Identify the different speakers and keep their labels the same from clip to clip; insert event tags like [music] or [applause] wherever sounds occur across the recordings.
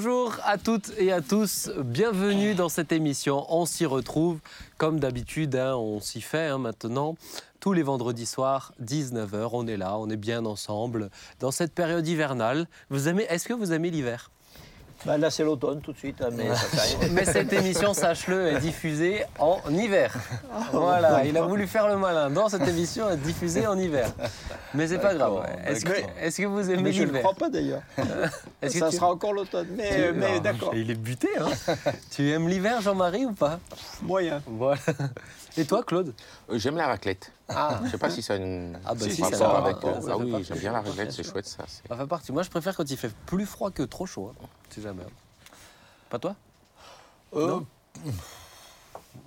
Speaker 1: Bonjour à toutes et à tous, bienvenue dans cette émission. On s'y retrouve comme d'habitude, hein, on s'y fait hein, maintenant. Tous les vendredis soirs, 19h, on est là, on est bien ensemble dans cette période hivernale. Est-ce que vous aimez l'hiver?
Speaker 2: Bah, là, c'est l'automne tout de suite, hein, mais ça fait rien. [laughs]
Speaker 1: Mais cette émission, sache-le, est diffusée en hiver. [laughs] Voilà, il a voulu faire le malin. Dans cette émission, est diffusée en hiver. Mais c'est pas grave. Est-ce que,
Speaker 2: d'accord.
Speaker 1: est-ce que vous aimez
Speaker 2: Mais je ne
Speaker 1: l'hiver
Speaker 2: crois pas d'ailleurs. [laughs]
Speaker 1: Est-ce que
Speaker 2: Ça
Speaker 1: tu-
Speaker 2: sera encore l'automne. Mais,
Speaker 1: tu-
Speaker 2: mais d'accord,
Speaker 1: Il est buté, hein Tu aimes l'hiver, Jean-Marie, ou pas?
Speaker 2: Moyen.
Speaker 1: Voilà. Et toi, Claude
Speaker 3: Euh, J'aime la raclette.
Speaker 1: Ah,
Speaker 3: Je sais pas si ça a une.
Speaker 1: Ah bah si, ça
Speaker 3: rapport avec. euh,
Speaker 1: ça
Speaker 3: ah oui, j'aime bien la raclette, c'est chouette ça. c'est-
Speaker 1: ça fait partie. Moi, je préfère quand il fait plus froid que trop chaud. Hein. Si jamais. hein. Pas toi
Speaker 4: Euh,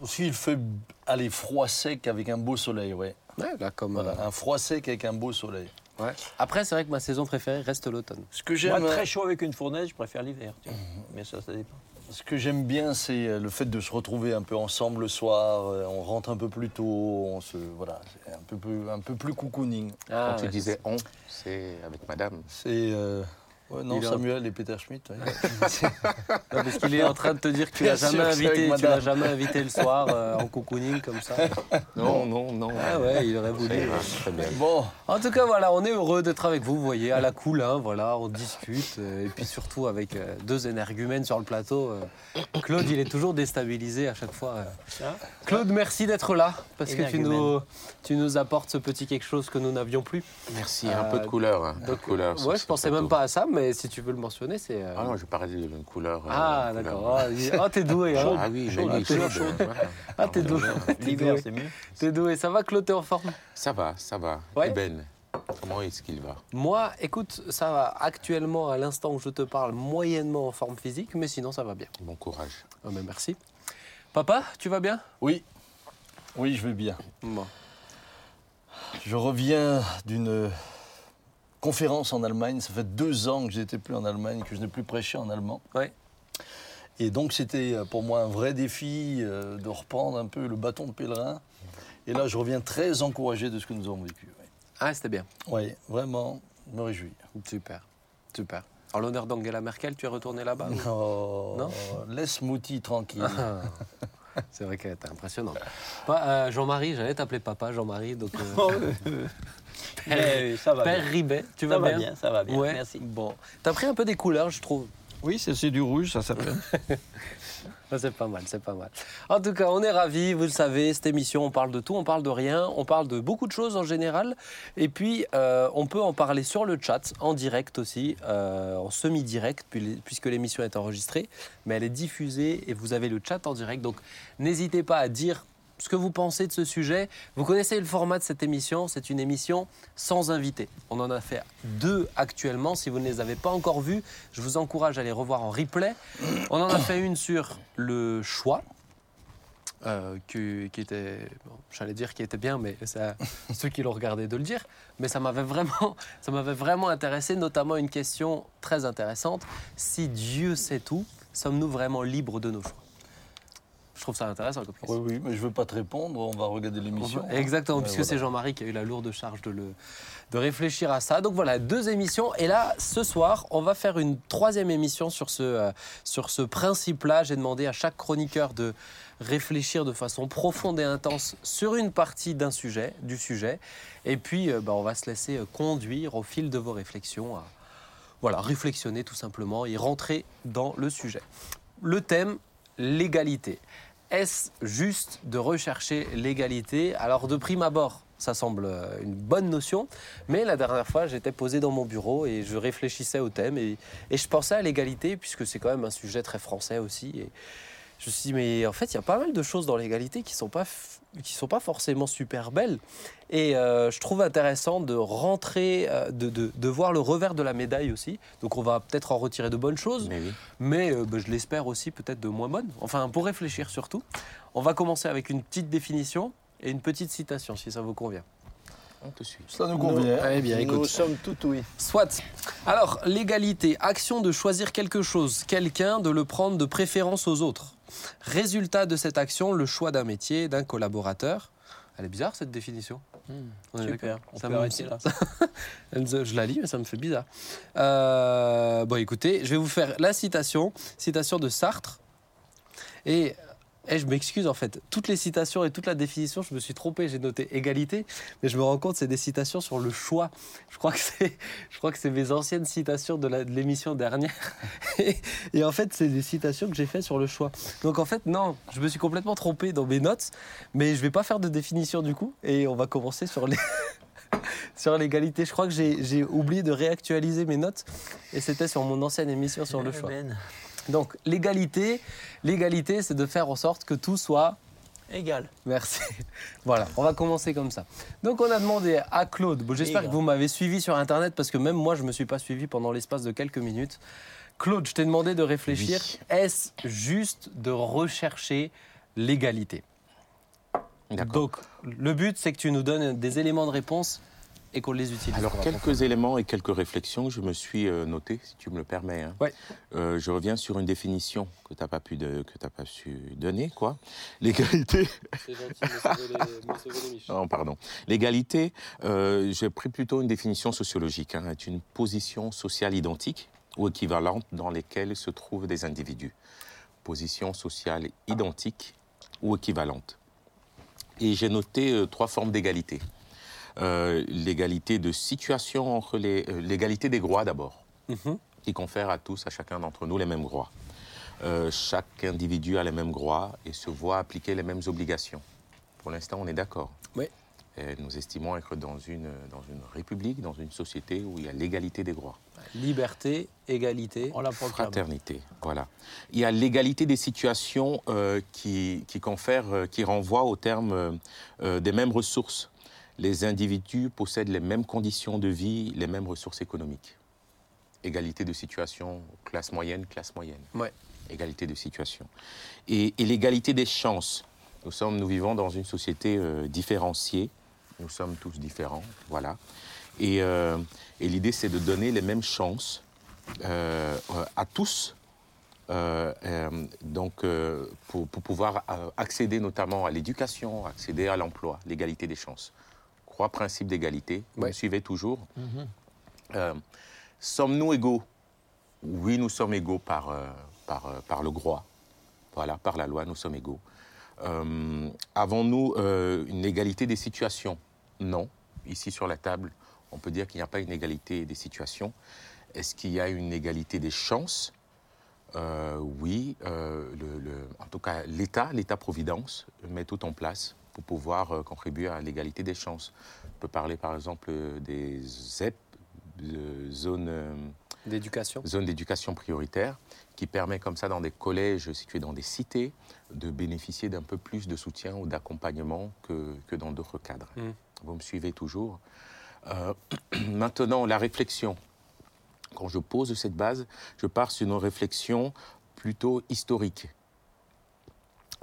Speaker 4: si il fait aller froid sec avec un beau soleil, ouais.
Speaker 1: Ouais, là, comme.
Speaker 4: Voilà,
Speaker 1: euh,
Speaker 4: un froid sec avec un beau soleil.
Speaker 1: ouais. Après, c'est vrai que ma saison préférée reste l'automne.
Speaker 4: Ce que
Speaker 2: Moi,
Speaker 4: j'aime,
Speaker 2: très chaud avec une fournaise, je préfère l'hiver. tu vois. Mais ça, ça dépend.
Speaker 4: Ce que j'aime bien, c'est euh, le fait de se retrouver un peu ensemble le soir. euh, On rentre un peu plus tôt, on se voilà, c'est un peu plus, un peu plus cocooning.
Speaker 1: Ah,
Speaker 3: Quand tu
Speaker 1: ouais.
Speaker 3: disais on, c'est avec madame.
Speaker 4: C'est euh, ouais, non
Speaker 1: Il est en-
Speaker 4: Samuel et Peter Schmidt. ouais. [laughs]
Speaker 1: Non, parce qu'il est en train de te dire que tu l'as jamais invité, tu l'as jamais invité le soir euh, en cocooning comme ça.
Speaker 3: Non, non, non.
Speaker 1: Ah ouais, il aurait voulu.
Speaker 3: Très bien.
Speaker 4: Bon,
Speaker 1: En tout cas, voilà, on est heureux d'être avec vous, vous voyez, à la cool, hein, voilà, on discute, euh, et puis surtout avec euh, deux énergumènes sur le plateau. euh, Claude, il est toujours déstabilisé à chaque fois. euh. Claude, merci d'être là, parce que tu nous, tu nous apportes ce petit quelque chose que nous n'avions plus.
Speaker 3: Merci, un peu de couleur. hein, de couleur
Speaker 1: ouais, je pensais
Speaker 3: plateau.
Speaker 1: même pas à ça, mais si tu veux le mentionner, c'est... euh,
Speaker 3: Ah non, je parlais d'une couleur. euh,
Speaker 1: Ah,
Speaker 3: couleur-
Speaker 1: d'accord. Ah, Ah, t'es doué, hein.
Speaker 3: Ah oui,
Speaker 1: Chaud,
Speaker 3: joli,
Speaker 1: t'es
Speaker 3: chaude.
Speaker 1: chaud.
Speaker 3: voilà.
Speaker 1: Ah, t'es doué. T'es
Speaker 2: L'hiver,
Speaker 1: doué.
Speaker 2: c'est mieux.
Speaker 1: T'es doué. Ça va, Claude, t'es en forme?
Speaker 3: Ça va, ça va.
Speaker 1: Ouais.
Speaker 3: Et Ben, comment est-ce qu'il va?
Speaker 1: Moi, écoute, ça va actuellement, à l'instant où je te parle, moyennement en forme physique, mais sinon, ça va bien.
Speaker 3: Bon courage.
Speaker 1: Ah, ben, merci. Papa, tu vas bien?
Speaker 4: Oui, oui, je vais bien.
Speaker 1: Bon.
Speaker 4: Je reviens d'une conférence en Allemagne. Ça fait deux ans que j'étais plus en Allemagne, que je n'ai plus prêché en allemand.
Speaker 1: Ouais.
Speaker 4: Et donc c'était euh, pour moi un vrai défi euh, de reprendre un peu le bâton de pèlerin. Et là, je reviens très encouragé de ce que nous avons vécu.
Speaker 1: Ah, c'était bien.
Speaker 4: Oui, vraiment, je me réjouis.
Speaker 1: Super. Super. En l'honneur d'Angela Merkel, tu es retourné là-bas
Speaker 4: Oh,
Speaker 1: Non
Speaker 4: laisse Mouti tranquille.
Speaker 1: Ah, C'est vrai qu'elle était impressionnante. Euh, Jean-Marie, j'allais t'appeler papa Jean-Marie, donc euh, [laughs]
Speaker 2: Mais ça va
Speaker 1: Père
Speaker 2: bien.
Speaker 1: Ribet, tu
Speaker 2: Ça
Speaker 1: vas
Speaker 2: va
Speaker 1: bien?
Speaker 2: bien, ça va bien.
Speaker 1: Ouais.
Speaker 2: Merci.
Speaker 1: Bon, t'as pris un peu des couleurs, je trouve.
Speaker 2: Oui, c'est c'est du rouge, ça s'appelle. [laughs]
Speaker 1: C'est pas mal, c'est pas mal. En tout cas, on est ravis, vous le savez, cette émission, on parle de tout, on parle de rien, on parle de beaucoup de choses en général. Et puis, euh, on peut en parler sur le chat, en direct aussi, euh, en semi-direct, puis- puisque l'émission est enregistrée, mais elle est diffusée et vous avez le chat en direct. Donc, n'hésitez pas à dire ce que vous pensez de ce sujet. Vous connaissez le format de cette émission, c'est une émission sans invité. On en a fait deux actuellement. Si vous ne les avez pas encore vues, je vous encourage à les revoir en replay. On en a fait une sur le choix. euh, qui, était, j'allais dire qui était bien, mais à [laughs] ceux qui l'ont regardé de le dire. Mais ça m'avait vraiment, ça m'avait vraiment intéressé, notamment une question très intéressante. Si Dieu sait tout, sommes-nous vraiment libres de nos choix? Je trouve ça intéressant comme question.
Speaker 4: Oui, oui, mais je ne veux pas te répondre, on va regarder l'émission.
Speaker 1: Exactement, puisque
Speaker 4: voilà.
Speaker 1: c'est Jean-Marie qui a eu la lourde charge de, le, de réfléchir à ça. Donc voilà, deux émissions. Et là, ce soir, on va faire une troisième émission sur ce, euh, sur ce principe-là. J'ai demandé à chaque chroniqueur de réfléchir de façon profonde et intense sur une partie d'un sujet, du sujet. Et puis, euh, bah, on va se laisser euh, conduire au fil de vos réflexions à voilà, réflexionner tout simplement et rentrer dans le sujet. Le thème, l'égalité. Est-ce juste de rechercher l'égalité? Alors de prime abord, ça semble euh, une bonne notion, mais la dernière fois, j'étais posé dans mon bureau et je réfléchissais au thème et, je pensais à l'égalité, puisque c'est quand même un sujet très français aussi. Je me suis dit, mais en fait, il y a pas mal de choses dans l'égalité qui ne sont, pas qui sont pas forcément super belles. Et euh, je trouve intéressant de rentrer, euh, de, de- de voir le revers de la médaille aussi. Donc on va peut-être en retirer de bonnes choses,
Speaker 3: Mais oui.
Speaker 1: mais euh, bah, je l'espère aussi peut-être de moins bonnes. Enfin, pour réfléchir surtout. On va commencer avec une petite définition et une petite citation, si ça vous convient.
Speaker 4: Ça nous convient.
Speaker 1: Eh bien,
Speaker 2: Nous
Speaker 1: écoute.
Speaker 2: sommes tout oui.
Speaker 1: Soit. Alors, l'égalité, action de choisir quelque chose, quelqu'un, de le prendre de préférence aux autres. Résultat de cette action, le choix d'un métier, d'un collaborateur. Elle est bizarre cette définition. On est
Speaker 2: Super, on
Speaker 1: Ça
Speaker 2: peut arrêter là. [laughs]
Speaker 1: Je la lis, mais ça me fait bizarre. Euh, bon, écoutez, je vais vous faire la citation, citation de Sartre. Et, et je m'excuse en fait, toutes les citations et toute la définition, je me suis trompé, j'ai noté égalité, mais je me rends compte que c'est des citations sur le choix. Je crois que c'est, je crois que c'est mes anciennes citations de, l'émission dernière. Et, [laughs] et en fait, c'est des citations que j'ai fait sur le choix. Donc en fait, non, je me suis complètement trompé dans mes notes, mais je vais pas faire de définition du coup, et on va commencer sur les [laughs] sur l'égalité. Je crois que j'ai j'ai oublié de réactualiser mes notes et c'était sur mon ancienne émission sur le choix. Donc l'égalité, l'égalité, c'est de faire en sorte que tout soit.
Speaker 2: Égal.
Speaker 1: Merci. [laughs] Voilà, on va commencer comme ça. Donc on a demandé à Claude. Bon, J'espère que vous m'avez suivi sur internet parce que même moi je me suis pas suivi pendant l'espace de quelques minutes. Claude, je t'ai demandé de réfléchir.
Speaker 3: Oui.
Speaker 1: Est-ce juste de rechercher l'égalité?
Speaker 3: D'accord.
Speaker 1: Donc le but c'est que tu nous donnes des éléments de réponse et qu'on les utilise.
Speaker 3: Alors, quelques éléments et quelques réflexions que je me suis euh, noté, si tu me le permets. hein.
Speaker 1: Ouais.
Speaker 3: Euh, je reviens sur une définition que tu n'as pas, pu de- que t'as pas su donner. quoi. L'égalité.
Speaker 1: C'est gentil les, me sauver les miches.
Speaker 3: Non, pardon. L'égalité, euh, j'ai pris plutôt une définition sociologique, hein, est une position sociale identique ou équivalente dans lesquelles se trouvent des individus. Position sociale identique ou équivalente. Et j'ai noté euh, trois formes d'égalité. Euh, l'égalité de situation entre les. euh, l'égalité des droits d'abord,
Speaker 1: Mhm.
Speaker 3: qui confère à tous, à chacun d'entre nous, les mêmes droits. Euh, chaque individu a les mêmes droits et se voit appliquer les mêmes obligations. Pour l'instant, on est d'accord.
Speaker 1: Oui.
Speaker 3: Et nous estimons être dans une, dans une république, dans une société où il y a l'égalité des droits.
Speaker 1: Liberté, égalité.
Speaker 2: On la proclame.
Speaker 3: Fraternité, voilà. Il y a l'égalité des situations euh, qui, qui confère, euh, qui renvoie au terme euh, des mêmes ressources. Les individus possèdent les mêmes conditions de vie, les mêmes ressources économiques. Égalité de situation, classe moyenne, classe moyenne.
Speaker 1: Ouais.
Speaker 3: Égalité de situation. Et, et l'égalité des chances. Nous, sommes, nous vivons dans une société euh, différenciée. Nous sommes tous différents, voilà. Et, euh, et l'idée, c'est de donner les mêmes chances euh, à tous, euh, euh, donc euh, pour, pour pouvoir accéder notamment à l'éducation, accéder à l'emploi, l'égalité des chances. Trois principes d'égalité. Vous
Speaker 1: Ouais.
Speaker 3: me suivez toujours Euh, Sommes-nous égaux? Oui, nous sommes égaux par, euh, par, euh, par le droit. Voilà, par la loi, nous sommes égaux. Avons-nous une égalité des situations? Non. Ici sur la table, on peut dire qu'il n'y a pas une égalité des situations. Est-ce qu'il y a une égalité des chances? Oui. le- le- en tout cas, l'État, l'État-providence, met tout en place pour pouvoir euh, contribuer à l'égalité des chances. On peut parler par exemple euh, des ZEP, zones euh,
Speaker 1: D'éducation.
Speaker 3: zone d'éducation prioritaire, qui permet comme ça, dans des collèges situés dans des cités, de bénéficier d'un peu plus de soutien ou d'accompagnement que, que dans d'autres cadres.
Speaker 1: Mm.
Speaker 3: Vous me suivez toujours Euh, [clears throat] Maintenant, la réflexion. Quand je pose cette base, je pars sur une réflexion plutôt historique.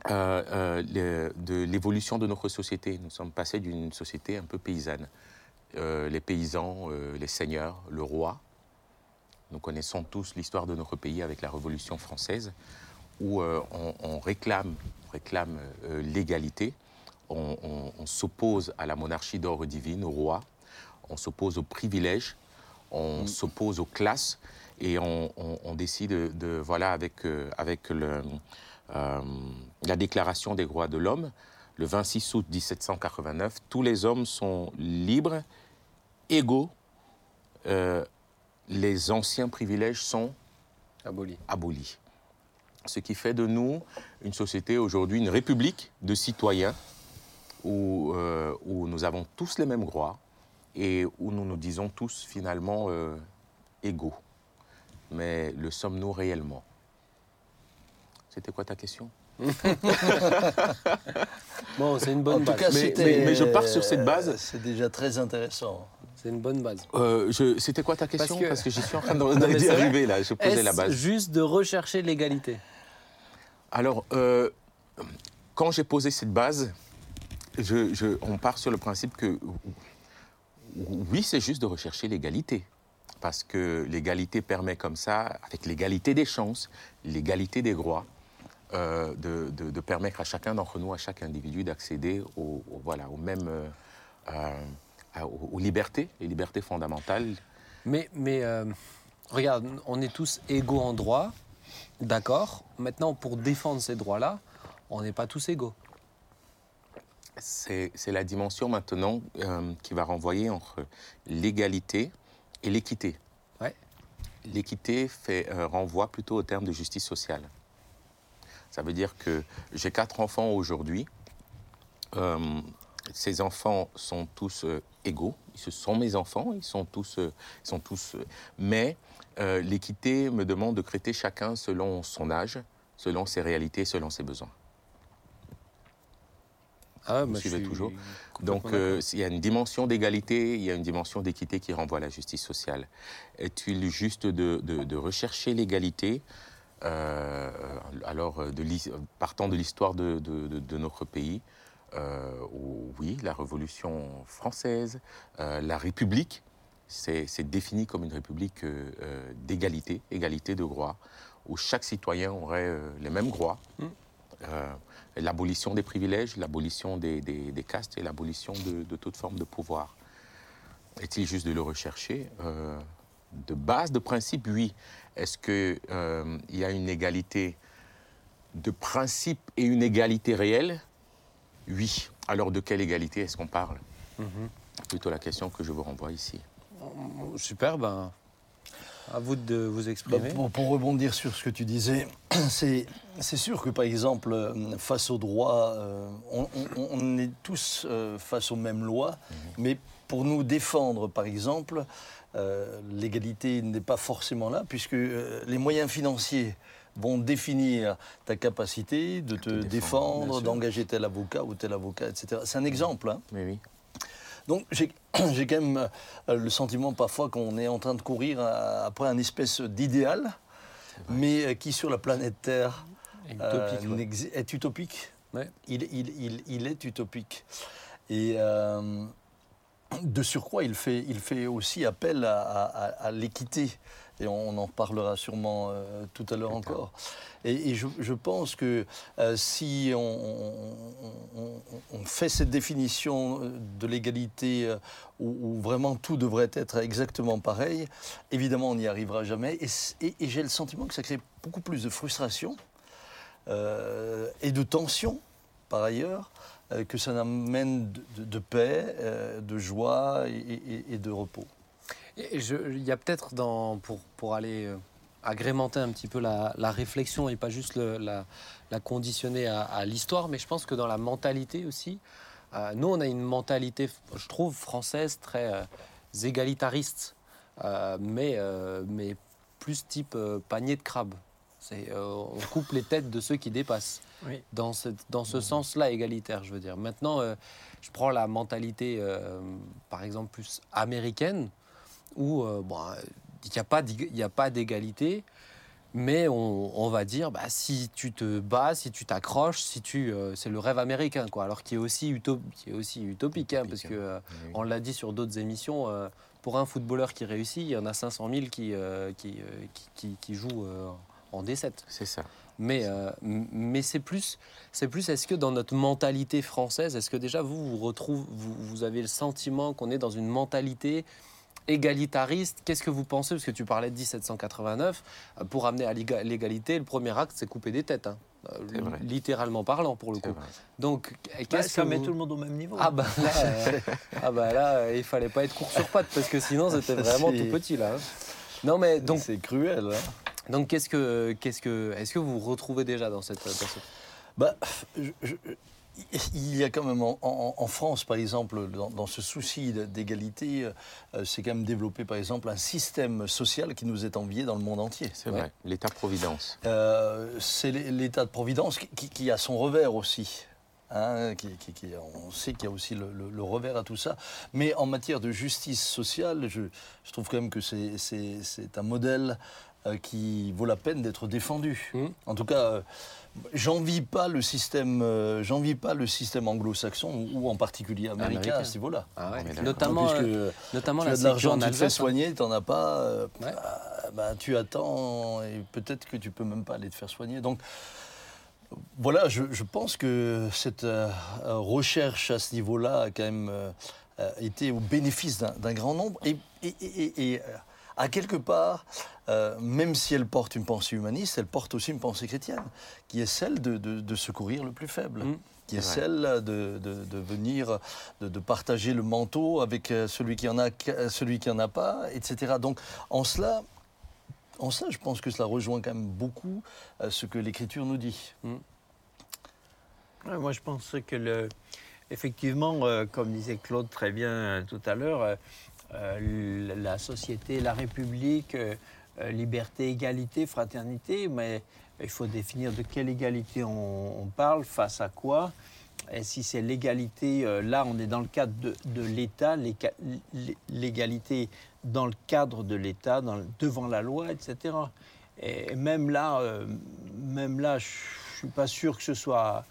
Speaker 3: Euh, euh, le- de l'évolution de notre société. Nous sommes passés d'une société un peu paysanne. Euh, les paysans, les seigneurs, le roi, nous connaissons tous l'histoire de notre pays avec la Révolution française, où on, on réclame, réclame l'égalité, on, on- on s'oppose à la monarchie d'ordre divine, au roi, on s'oppose aux privilèges, on s'oppose aux classes, et on, décide de, de- voilà, avec, avec le, la Déclaration des droits de l'homme, le 26 août 1789, tous les hommes sont libres, égaux, euh, les anciens privilèges sont
Speaker 1: Aboli.
Speaker 3: abolis. Ce qui fait de nous une société aujourd'hui, une république de citoyens où, euh, où nous avons tous les mêmes droits et où nous nous disons tous finalement euh, égaux. Mais le sommes-nous réellement? C'était quoi ta question? [laughs]
Speaker 1: Bon, c'est une bonne
Speaker 4: En tout
Speaker 1: base.
Speaker 4: cas,
Speaker 3: Mais-
Speaker 4: c'était,
Speaker 3: mais- mais je pars sur cette
Speaker 4: euh,
Speaker 3: base.
Speaker 4: C'est déjà très intéressant.
Speaker 1: C'est une bonne base.
Speaker 3: Euh, je- C'était quoi ta question?
Speaker 1: que-
Speaker 3: Parce que j'y suis en train [laughs] d'y arriver là, je posais la base.
Speaker 1: juste de rechercher l'égalité?
Speaker 3: Alors, euh, quand j'ai posé cette base, je- je- on part sur le principe que oui, c'est juste de rechercher l'égalité. Parce que l'égalité permet comme ça, avec l'égalité des chances, l'égalité des droits, euh, de, de- de permettre à chacun d'entre nous, à chaque individu, d'accéder au, au- voilà, euh, euh, aux, aux libertés, les libertés fondamentales.
Speaker 1: Mais, mais euh, regarde, on est tous égaux en droit, d'accord. Maintenant, pour défendre ces droits-là, on n'est pas tous égaux.
Speaker 3: C'est la dimension maintenant qui va renvoyer entre l'égalité et l'équité.
Speaker 1: Ouais.
Speaker 3: L'équité fait renvoie plutôt au terme de justice sociale. Ça veut dire que j'ai quatre enfants aujourd'hui. Euh, ces enfants sont tous euh, égaux. Ce sont mes enfants. Ils sont tous, euh, ils sont tous. mais l'équité me demande de traiter chacun selon son âge, selon ses réalités, selon ses besoins.
Speaker 1: Ah,
Speaker 3: Vous suivez
Speaker 1: suis
Speaker 3: toujours Donc, il y a une dimension d'égalité, il y a une dimension d'équité qui renvoie à la justice sociale. Est-il juste de, de- de rechercher l'égalité euh, Alors, euh, de partant de l'histoire de, de- de- de notre pays, euh, où, oui, la Révolution française, euh, la République, c'est défini comme une république d'égalité, égalité de droits, où chaque citoyen aurait les mêmes droits. Euh, l'abolition des privilèges, l'abolition des, des- des castes et l'abolition de, de toute forme de pouvoir. Est-il juste de le rechercher? De base, de principe, oui. Est-ce qu'il y a une égalité de principe et une égalité réelle? Oui. Alors de quelle égalité est-ce qu'on parle? Plutôt la question que je vous renvoie ici.
Speaker 1: Super, ben, à vous de vous
Speaker 4: Bah,
Speaker 1: exprimer.
Speaker 4: pour, pour rebondir sur ce que tu disais, [clears throat] c'est c'est sûr que par exemple, euh, face aux droits, euh, on, on- on est tous euh, face aux mêmes lois, mais pour nous défendre, par exemple, euh, l'égalité n'est pas forcément là, puisque euh, les moyens financiers vont définir ta capacité de te
Speaker 3: défendre,
Speaker 4: d'engager tel avocat ou tel avocat, etc. C'est un exemple. hein.
Speaker 3: Oui, oui.
Speaker 4: Donc [coughs] j'ai quand même euh, le sentiment parfois qu'on est en train de courir à- après un espèce d'idéal, mais qui sur la planète Terre
Speaker 1: Utopique,
Speaker 4: est utopique.
Speaker 1: Ouais.
Speaker 4: Il, il- il- il est utopique. Et euh, de surcroît, il fait, il fait aussi appel à, à- à l'équité. Et on en parlera sûrement euh, tout à l'heure encore. Et, et je, je pense que euh, si on, on- on- on fait cette définition euh, de l'égalité euh, où, où vraiment tout devrait être exactement pareil, évidemment on n'y arrivera jamais. Et, c- et- et j'ai le sentiment que ça crée beaucoup plus de frustration et de tension par ailleurs que ça n'amène de, de- paix, euh, de joie et, de repos.
Speaker 1: Il y a peut-être, pour, pour aller euh, agrémenter un petit peu la, réflexion et pas juste la, conditionner à, l'histoire, mais je pense que dans la mentalité aussi, euh, nous on a une mentalité, je trouve, française très euh, égalitariste, euh, mais, euh, mais plus type euh, panier de crabe. C'est, euh, on coupe les têtes de ceux qui dépassent.
Speaker 2: Oui.
Speaker 1: Dans, cette- dans ce sens-là, égalitaire, je veux dire. Maintenant, euh, je prends la mentalité, euh, par exemple, plus américaine, où bon, il n'y a pas d'ég- il y a pas d'égalité, mais on, on va dire, bah, si tu te bats, si tu t'accroches, si tu, euh, c'est le rêve américain, quoi. Alors qui est aussi, uto- qui est aussi utopique, hein, parce que euh,
Speaker 3: Oui.
Speaker 1: on l'a dit sur d'autres émissions. euh, pour un footballeur qui réussit, il y en a 500 000 qui, euh, qui, euh, qui, qui- qui jouent euh, en D7.
Speaker 3: C'est ça.
Speaker 1: Mais, euh, mais c'est plus, c'est plus est-ce que dans notre mentalité française, est-ce que déjà vous, vous, retrouvez, vous, vous avez le sentiment qu'on est dans une mentalité égalitariste? Qu'est-ce que vous pensez? Parce que tu parlais de 1789. euh, Pour amener à l'éga- l'égalité, le premier acte, c'est couper des têtes. hein. Euh,
Speaker 3: C'est vrai.
Speaker 1: Littéralement parlant, pour le coup.
Speaker 3: vrai.
Speaker 1: Donc,
Speaker 2: Bah,
Speaker 1: qu'est-ce
Speaker 2: ça
Speaker 1: que
Speaker 2: met
Speaker 1: vous-
Speaker 2: tout le monde au même niveau.
Speaker 1: Ah bah là, [laughs] euh, ah bah là euh, il fallait pas être court sur pattes parce que sinon c'était [laughs] vraiment tout petit là. hein. Non mais donc
Speaker 4: c'est cruel. hein.
Speaker 1: Donc qu'est-ce que qu'est-ce que est-ce que vous vous retrouvez déjà dans cette, dans cette-
Speaker 4: Bah, je- je- il y a quand même en, en- en France, par exemple, dans, dans ce souci d'égalité, euh, c'est quand même développé, par exemple, un système social qui nous est envié dans le monde entier.
Speaker 3: C'est
Speaker 1: Ouais.
Speaker 3: vrai. L'État-providence.
Speaker 4: Euh, c'est l'é- l'État de Providence qui, qui- qui a son revers aussi. hein, qui- qui- qui- on sait qu'il y a aussi le, le- le revers à tout ça. Mais en matière de justice sociale, je, je trouve quand même que c'est- un modèle euh, qui vaut la peine d'être défendu.
Speaker 1: Mhm.
Speaker 4: En tout cas, euh, j'envie pas le système, euh, j'envie pas le système anglo-saxon ou, en particulier américain,
Speaker 1: Américain.
Speaker 4: à ce niveau-là.
Speaker 1: Ah ouais. Notamment
Speaker 4: Puisque
Speaker 1: euh, notamment
Speaker 4: tu
Speaker 1: la
Speaker 4: as de l'argent, tu te fais
Speaker 1: hein.
Speaker 4: soigner, tu n'en as pas, euh,
Speaker 1: Ouais.
Speaker 4: bah, bah, tu attends et peut-être que tu peux même pas aller te faire soigner. Donc voilà, je, je pense que cette euh, euh, recherche à ce niveau-là a quand même, euh, euh, été au bénéfice d'un- grand nombre. Et, et- et- et, euh, à quelque part, euh, même si elle porte une pensée humaniste, elle porte aussi une pensée chrétienne, qui est celle de, de- de secourir le plus faible.
Speaker 1: Mm.
Speaker 4: Qui est celle de, de- de venir, de, de partager le manteau avec euh, celui qui en a, euh, celui qui en a pas, etc. Donc, en cela, en cela, je pense que cela rejoint quand même beaucoup ce que l'Écriture nous dit.
Speaker 5: Ouais, moi, je pense que, le, effectivement, euh, comme disait Claude très bien euh, tout à l'heure, euh, euh, la société, la République, euh, euh, liberté, égalité, fraternité, mais il faut définir de quelle égalité on, parle, face à quoi. Et si c'est l'égalité, là, on est dans le cadre de, de l'État, l'égalité dans le cadre de l'État, devant la loi, etc. Et même là, même là, je suis pas sûr que ce soit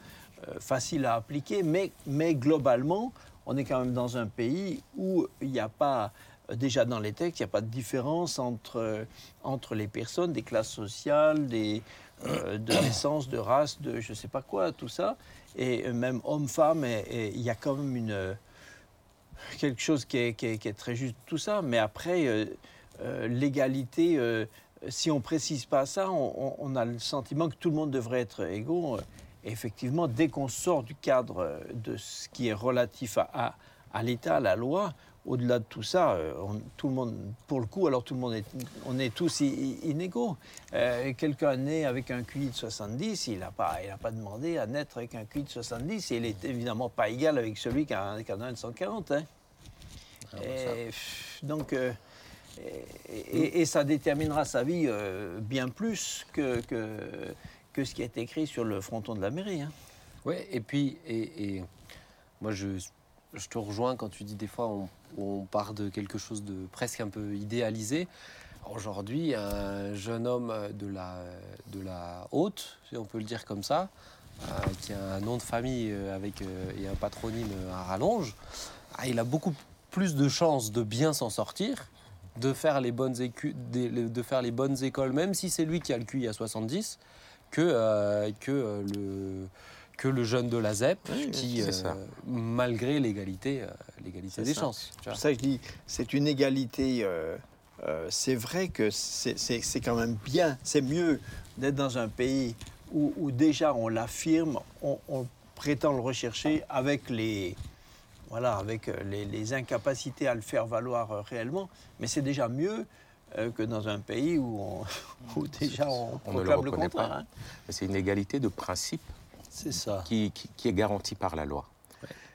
Speaker 5: facile à appliquer, mais, mais globalement, on est quand même dans un pays où il n'y a pas, euh, déjà dans les textes, il n'y a pas de différence entre, euh, entre les personnes, des classes sociales, des, euh, de naissance, de race, de je ne sais pas quoi, tout ça. Et même homme-femme, il y a quand même une, quelque chose qui est, très juste, tout ça. Mais après, l'égalité, si on précise pas ça, on- on a le sentiment que tout le monde devrait être égaux. Et effectivement, dès qu'on sort du cadre euh, de ce qui est relatif à, à- à l'État, à la loi, au-delà de tout ça, euh, on- tout le monde, pour le coup, alors tout le monde est, on est tous inégaux. Euh, Quelqu'un né avec un QI de 70, il n'a pas, il a pas demandé à naître avec un QI de 70, et il est évidemment pas égal avec celui qui a, un- qui en a un de 140. hein. Et, donc, euh, et, et- et ça déterminera sa vie euh, bien plus que, que, que ce qui est écrit sur le fronton de la mairie. hein.
Speaker 1: Ouais, et puis, et, moi, je, je te rejoins quand tu dis des fois, on, part de quelque chose de presque un peu idéalisé. Aujourd'hui, un jeune homme de la, de la haute, si on peut le dire comme ça, euh, qui a un nom de famille euh, avec, euh, et un patronyme à rallonge, ah, il a beaucoup plus de chances de bien s'en sortir, de faire, les bonnes écu- des- de faire les bonnes écoles, même si c'est lui qui a le QI à 70, que, euh, que euh, le que le jeune de la ZEP,
Speaker 5: Oui,
Speaker 1: qui, euh, malgré l'égalité, l'égalité des
Speaker 5: ça.
Speaker 1: chances.
Speaker 6: C'est pour ça que je dis, c'est une égalité. c'est vrai que c'est c'est- c'est quand même bien, c'est mieux
Speaker 5: D'être dans un pays où, où déjà on l'affirme, on, on prétend le rechercher avec les, voilà, avec les, les incapacités à le faire valoir réellement, mais c'est déjà mieux que dans un pays où, on, [laughs] où déjà on,
Speaker 3: On ne le
Speaker 5: le,
Speaker 3: reconnaît
Speaker 5: contraire.
Speaker 3: pas.
Speaker 5: hein.
Speaker 3: C'est une égalité de principe
Speaker 4: ça.
Speaker 3: qui, qui- qui est garantie par la loi.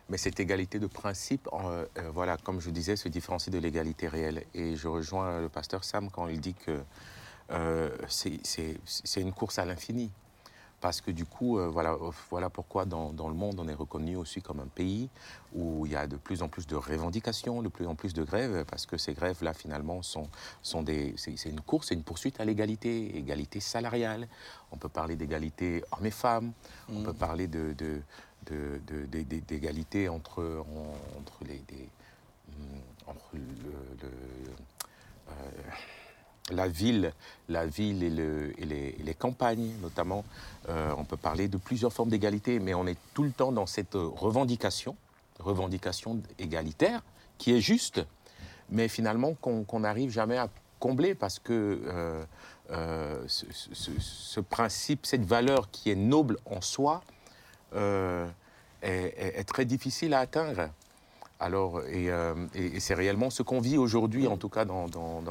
Speaker 3: Mais cette égalité de principe, euh, euh, voilà, comme je disais, se différencie de l'égalité réelle. Et je rejoins le pasteur Sam quand il dit que euh, c'est une course à l'infini. Parce que du coup, euh, voilà, euh, voilà pourquoi dans, dans le monde, on est reconnu aussi comme un pays où il y a de plus en plus de revendications, de plus en plus de grèves, parce que ces grèves-là, finalement, sont, sont des, c'est une course, c'est une poursuite à l'égalité, égalité salariale. On peut parler d'égalité hommes et femmes, on peut parler de, d'égalité entre, en- entre, les, des, hum, entre le- le- euh, la ville, la ville et, le- et les, campagnes, notamment. Euh, on peut parler de plusieurs formes d'égalité, mais on est tout le temps dans cette revendication, revendication égalitaire, qui est juste, mais finalement qu'on n'arrive jamais à combler parce que euh, euh, ce, principe, cette valeur qui est noble en soi, est très difficile à atteindre. Alors, et, euh, et- c'est réellement ce qu'on vit aujourd'hui, en tout cas dans,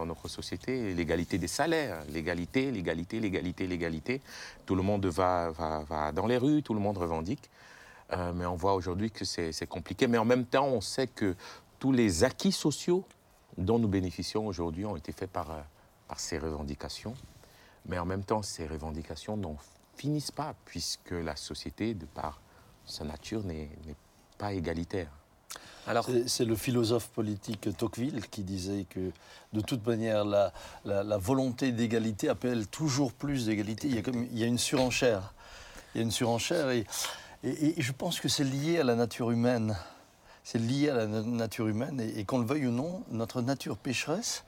Speaker 3: notre société, l'égalité des salaires, l'égalité, l'égalité, l'égalité, l'égalité. Tout le monde va, dans les rues, tout le monde revendique. Euh, mais on voit aujourd'hui que c'est compliqué. Mais en même temps, on sait que tous les acquis sociaux dont nous bénéficions aujourd'hui ont été faits par, euh, par ces revendications. Mais en même temps, ces revendications n'en finissent pas, puisque la société, de par sa nature, n'est pas égalitaire.
Speaker 4: C'est- le philosophe politique Tocqueville qui disait que de toute manière, la, volonté d'égalité appelle toujours plus d'égalité. Il, y a une surenchère. Il y a une surenchère et, je pense que c'est lié à la nature humaine. C'est lié à la na- nature humaine et, et qu'on le veuille ou non, notre nature pécheresse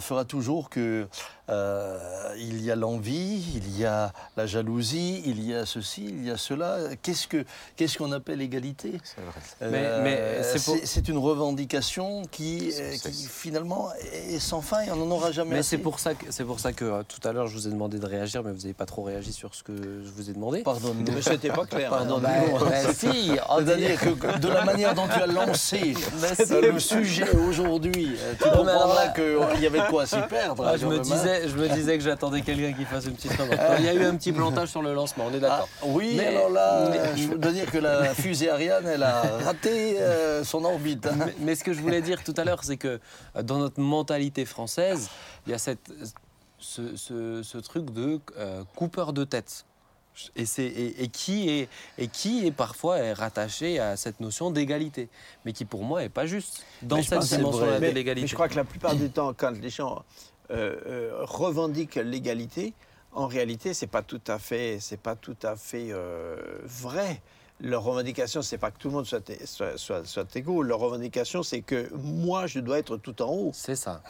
Speaker 4: fera toujours que euh, il y a l'envie, il y a la jalousie, il y a ceci, il y a cela. Qu'est-ce que qu'est-ce qu'on appelle égalité?
Speaker 3: C'est vrai.
Speaker 4: Euh,
Speaker 1: Mais- mais c'est pour-
Speaker 4: une revendication qui, euh, qui, finalement est sans fin et on n'en aura jamais
Speaker 1: Mais c'est pour ça que, c'est pour ça que euh, tout à l'heure, je vous ai demandé de réagir, mais vous n'avez pas trop réagi sur ce que je vous ai demandé.
Speaker 4: Pardonne-nous.
Speaker 5: Mais c'était pas clair. hein.
Speaker 4: Pardon.
Speaker 1: Bah, bah, [laughs] si,
Speaker 4: C'est-à-dire que de la manière dont tu as lancé [laughs]
Speaker 1: Bah,
Speaker 4: le sujet aujourd'hui, tu comprendras
Speaker 1: là-
Speaker 4: qu'il y avait de quoi s'y [laughs] perdre.
Speaker 1: Ah,
Speaker 4: hein,
Speaker 1: je, me disais, je me disais que j'attendais quelqu'un qui fasse une petite remarque. Il y a eu un petit plantage sur le lancement, on est
Speaker 4: Ah,
Speaker 1: d'accord.
Speaker 4: oui,
Speaker 1: Mais-
Speaker 4: alors là,
Speaker 1: mais-
Speaker 4: je dois dire que la fusée Ariane, elle a raté euh, son orbite. hein.
Speaker 1: Mais, mais ce que je voulais dire tout à l'heure, c'est que euh, dans notre mentalité française, il y a cette, ce, ce- ce truc de euh, coupeur de tête. Et, c'est- et- et qui est, et qui est parfois est rattaché à cette notion d'égalité, mais qui pour moi est pas juste dans
Speaker 4: Mais
Speaker 1: cette dimension de l'égalité.
Speaker 5: mais je crois que la plupart du temps, quand les gens euh, euh, revendiquent l'égalité, en réalité, c'est pas tout à fait, c'est pas tout à fait euh, vrai. Leur revendication, c'est pas que tout le monde soit, soit, soit, soit égaux. Leur revendication, c'est que moi, je dois être tout en haut.
Speaker 1: C'est ça.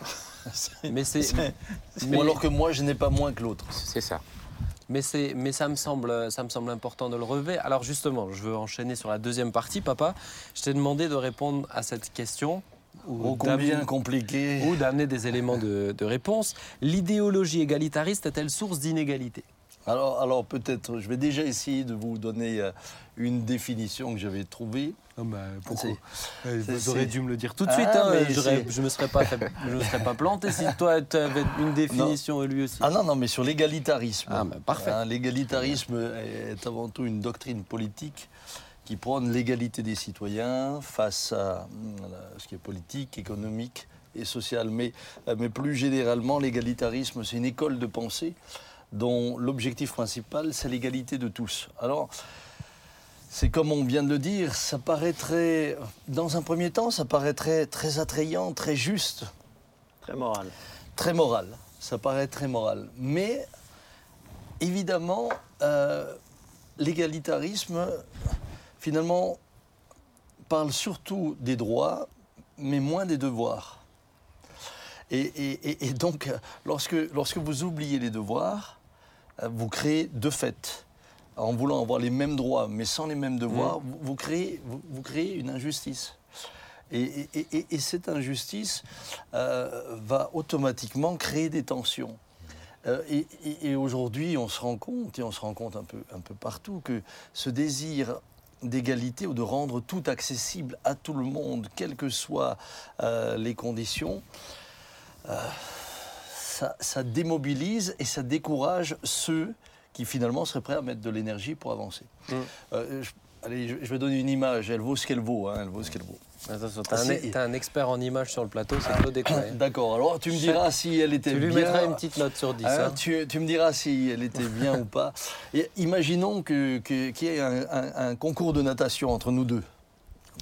Speaker 1: [laughs] Mais c'est,
Speaker 4: Ou alors que moi, je n'ai pas moins que l'autre.
Speaker 3: C'est ça.
Speaker 1: Mais, mais ça, me semble, ça me semble important de le relever. Alors justement, je veux enchaîner sur la deuxième partie, papa. Je t'ai demandé de répondre à cette question. ou
Speaker 4: Oh, combien compliqué.
Speaker 1: ou d'amener des éléments de, de réponse. L'idéologie égalitariste est-elle source d'inégalité?
Speaker 4: Alors, alors peut-être, je vais déjà essayer de vous donner euh, une définition que j'avais trouvée.
Speaker 1: pourquoi
Speaker 4: C'est-
Speaker 1: Vous auriez dû me le dire tout de
Speaker 4: Ah,
Speaker 1: suite. hein,
Speaker 4: mais
Speaker 1: j'aurais-
Speaker 4: c'est-
Speaker 1: je ne me serais pas, fait- je me serais pas planté si toi, tu avais une définition et lui aussi.
Speaker 4: Ah non, non, mais sur l'égalitarisme.
Speaker 1: Ah, bah, parfait.
Speaker 4: Hein, l'égalitarisme est avant tout une doctrine politique qui prône l'égalité des citoyens face à ce qui est politique, économique et social. Mais, euh, mais plus généralement, l'égalitarisme, c'est une école de pensée dont l'objectif principal, c'est l'égalité de tous. Alors, c'est comme on vient de le dire, ça paraîtrait, dans un premier temps, ça paraîtrait très attrayant, très juste,
Speaker 5: Très moral.
Speaker 4: très moral. Ça paraît très moral. Mais évidemment, euh, l'égalitarisme, finalement, parle surtout des droits, mais moins des devoirs. Et, et- et- et donc, lorsque, lorsque vous oubliez les devoirs, vous créez de fait, en voulant avoir les mêmes droits, mais sans les mêmes devoirs, vous, vous créez, vous- vous créez une injustice. Et, et- et- et cette injustice euh, va automatiquement créer des tensions. Euh, et aujourd'hui, on se rend compte, et on se rend compte un peu, un peu partout, que ce désir d'égalité ou de rendre tout accessible à tout le monde, quelles que soient euh, les conditions, ça, ça démobilise et ça décourage ceux qui finalement seraient prêts à mettre de l'énergie pour avancer.
Speaker 1: Mm.
Speaker 4: Euh, je, allez, je, je vais donner une image, elle vaut ce qu'elle vaut. hein, elle vaut ce qu'elle vaut.
Speaker 1: Attention, t'as un, expert en images sur le plateau, c'est Claude. [coughs]
Speaker 4: D'accord, alors tu me diras si elle était
Speaker 1: Tu lui
Speaker 4: bien.
Speaker 1: mettras une petite note sur 10.
Speaker 4: Hein,
Speaker 1: hein.
Speaker 4: tu, tu me diras si elle était bien [laughs] ou pas. Et imaginons que- que- qu'il y ait un, un- un concours de natation entre nous deux.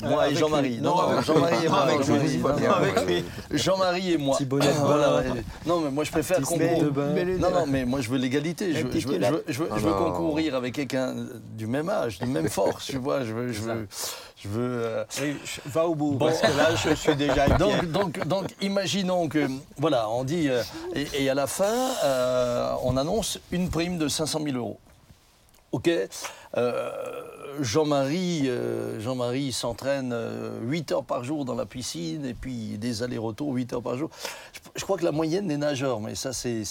Speaker 4: Moi et Jean-Marie. Non,
Speaker 5: Non,
Speaker 4: Jean-Marie et moi.
Speaker 5: Avec
Speaker 4: Jean-Marie,
Speaker 5: lui.
Speaker 4: non,
Speaker 5: Non,
Speaker 4: non,
Speaker 5: avec lui.
Speaker 4: Jean-Marie et moi.
Speaker 1: Petit bonnet de bain.
Speaker 4: Voilà. Non, mais moi je préfère
Speaker 5: les-
Speaker 4: Non, non, mais moi je veux l'égalité. Je, veux-
Speaker 5: petit
Speaker 4: je veux, je veux- je veux- je veux
Speaker 3: non.
Speaker 4: concourir avec quelqu'un du même âge, de même force. Tu vois, je veux. Je veux, je veux euh,
Speaker 5: Oui, je- va au bout,
Speaker 4: Bon.
Speaker 5: parce que là, je suis déjà [laughs]
Speaker 4: donc, donc, donc, imaginons que, voilà, on dit, euh, et, et à la fin, euh, on annonce une prime de 500 000 euros. OK Euh, Jean-Marie euh, Jean-Marie s'entraîne euh, 8 heures par jour dans la piscine et puis des allers-retours 8 heures par jour. Je, je crois que la moyenne des nageurs, mais ça c'est,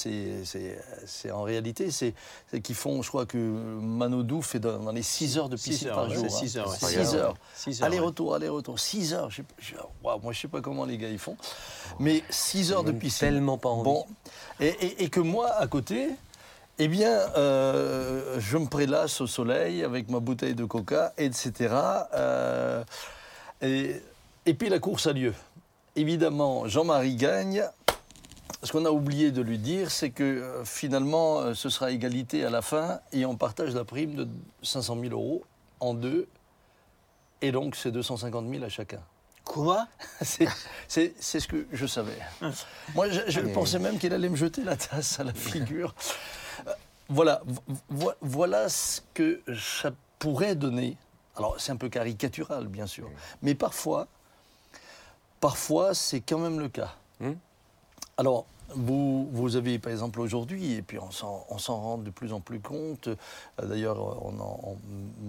Speaker 4: en réalité, c'est, qu'ils font, je crois que Manodou fait dans, dans les 6 heures de
Speaker 5: Six
Speaker 4: piscine
Speaker 5: heures,
Speaker 4: par
Speaker 5: ouais,
Speaker 4: jour.
Speaker 5: c'est six heures, ouais.
Speaker 4: Six
Speaker 3: Six
Speaker 4: heures.
Speaker 5: Six heures,
Speaker 4: Aller-retour, aller-retour, 6 heures. Je je- waouh, moi, je sais pas comment les gars ils font. Mais 6 heures de piscine.
Speaker 1: tellement pas envie.
Speaker 4: Bon, et, et- et que moi, à côté, eh bien, euh, je me prélasse au soleil avec ma bouteille de coca, etc. Euh, et, et puis la course a lieu. Évidemment, Jean-Marie gagne. Ce qu'on a oublié de lui dire, c'est que euh, finalement, ce sera égalité à la fin et on partage la prime de 500 000 euros en deux. Et donc, c'est 250 000 à chacun.
Speaker 5: Quoi? [laughs]
Speaker 4: C'est- C'est c'est ce que je savais. Moi, je, je
Speaker 3: Mais-
Speaker 4: pensais même qu'il allait me jeter la tasse à la figure. Euh, Voilà, vo- vo- voilà ce que ça pourrait donner. Alors, c'est un peu caricatural, bien sûr, mais parfois, parfois, c'est quand même le cas.
Speaker 1: Hmm.
Speaker 4: Alors, vous, vous avez par exemple aujourd'hui, et puis on s'en rend de plus en plus compte, euh, d'ailleurs, on en- on-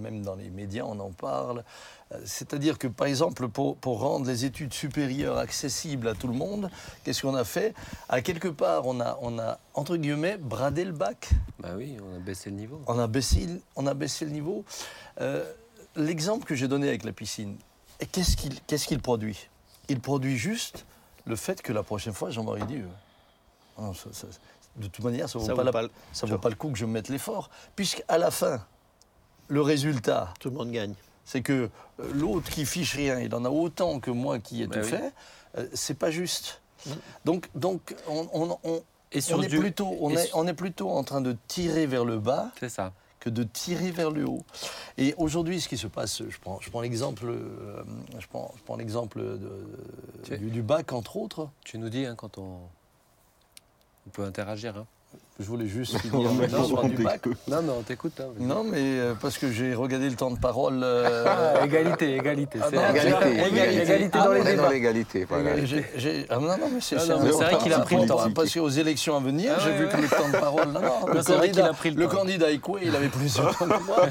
Speaker 4: même dans les médias, on en parle. Euh, C'est-à-dire que par exemple, pour, pour rendre les études supérieures accessibles à tout le monde, qu'est-ce qu'on a fait? À quelque part, on a, on a, entre guillemets, bradé le bac.
Speaker 1: Bah oui, on a baissé le niveau.
Speaker 4: On a baissé, on a baissé le niveau. Euh, L'exemple que j'ai donné avec la piscine, qu'est-ce qu'il produit? Il produit juste le fait que la prochaine fois, Jean-Marie dit, euh, non, ça- ça- de toute manière, ça ne vaut, pas,
Speaker 5: le-
Speaker 4: ça vaut pas le coup que je mette l'effort. Puisqu'à la fin, le résultat,
Speaker 5: Tout le monde gagne.
Speaker 4: c'est que euh, l'autre qui fiche rien, il en a autant que moi qui ai
Speaker 1: Bah
Speaker 4: tout
Speaker 1: oui.
Speaker 4: fait, euh, c'est pas juste. Donc, donc on, on- on-
Speaker 1: Et sur
Speaker 4: on est plutôt, on
Speaker 1: et
Speaker 4: est,
Speaker 1: sur-
Speaker 4: on est plutôt en train de tirer vers le bas
Speaker 1: C'est ça.
Speaker 4: que de tirer vers le haut. Et aujourd'hui, ce qui se passe, je prends, je prends l'exemple, euh, je prends, je prends l'exemple de-
Speaker 1: Tu-
Speaker 4: du, du bac entre autres.
Speaker 1: Tu nous dis hein, quand on. On peut interagir. Hein.
Speaker 4: Je voulais juste [laughs] finir maintenant sur du bac.
Speaker 1: Non, mais on t'écoute. Hein.
Speaker 4: Non, mais euh, parce que j'ai regardé le temps de parole. euh,
Speaker 1: Ah, [laughs] égalité, égalité.
Speaker 4: Ah
Speaker 1: c'est-
Speaker 4: non,
Speaker 3: Égalité,
Speaker 1: égalité, égalité dans les
Speaker 3: est dans
Speaker 1: débats.
Speaker 3: l'égalité, voilà.
Speaker 4: ah non, non, mais c'est
Speaker 1: Ah
Speaker 4: c'est
Speaker 1: non, mais c'est vrai qu'il a pris le
Speaker 3: temps.
Speaker 4: Parce qu'aux élections à venir,
Speaker 1: Ah
Speaker 4: j'ai
Speaker 1: ouais,
Speaker 4: vu
Speaker 1: ouais.
Speaker 4: que le temps de parole. Non, non, le,
Speaker 1: c'est vrai qu'il
Speaker 4: candidat,
Speaker 1: a pris le temps.
Speaker 4: candidat il avait plus de temps que moi.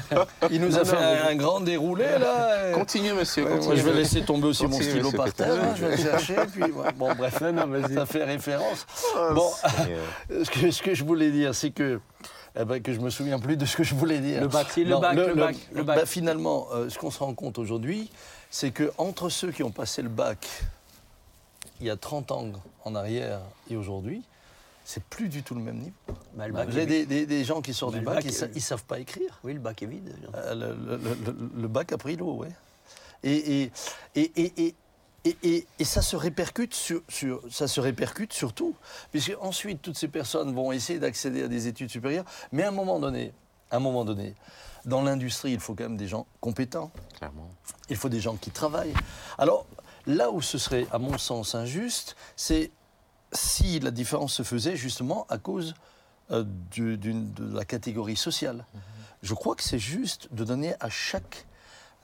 Speaker 4: Il nous a fait un, grand déroulé, là.
Speaker 3: Continuez, monsieur,
Speaker 4: je vais laisser tomber aussi mon stylo par terre, hein, je vais le chercher, bon bref,
Speaker 1: Non, non, vas-y.
Speaker 4: ça fait référence.
Speaker 3: Oh,
Speaker 4: Bon,
Speaker 3: Seigneur. [laughs]
Speaker 4: ce que, ce que je voulais dire, c'est que, eh ben, que je me souviens plus de ce que je voulais dire.
Speaker 1: Le bac,
Speaker 5: le bac, le bac, le bac.
Speaker 4: bah, finalement, euh, ce qu'on se rend compte aujourd'hui, c'est que entre ceux qui ont passé le bac il y a 30 ans en arrière et aujourd'hui, c'est plus du tout le même niveau.
Speaker 5: Bah,
Speaker 4: avez
Speaker 5: vide.
Speaker 4: des, des- des gens qui sortent
Speaker 5: Bah,
Speaker 4: du bac, ils, sa- ils savent pas écrire.
Speaker 5: Oui, le bac est vide.
Speaker 4: Euh, le, bac a pris l'eau, oui. Et, et, et, et, et, et- et- et ça se répercute sur, sur- ça se répercute sur tout, puisque ensuite toutes ces personnes vont essayer d'accéder à des études supérieures, mais à un moment donné, à un moment donné, dans l'industrie, il faut quand même des gens compétents,
Speaker 3: Clairement.
Speaker 4: il faut des gens qui travaillent. Alors là où ce serait, à mon sens, injuste, c'est si la différence se faisait justement à cause euh, du- de la catégorie sociale. Je crois que c'est juste de donner à chaque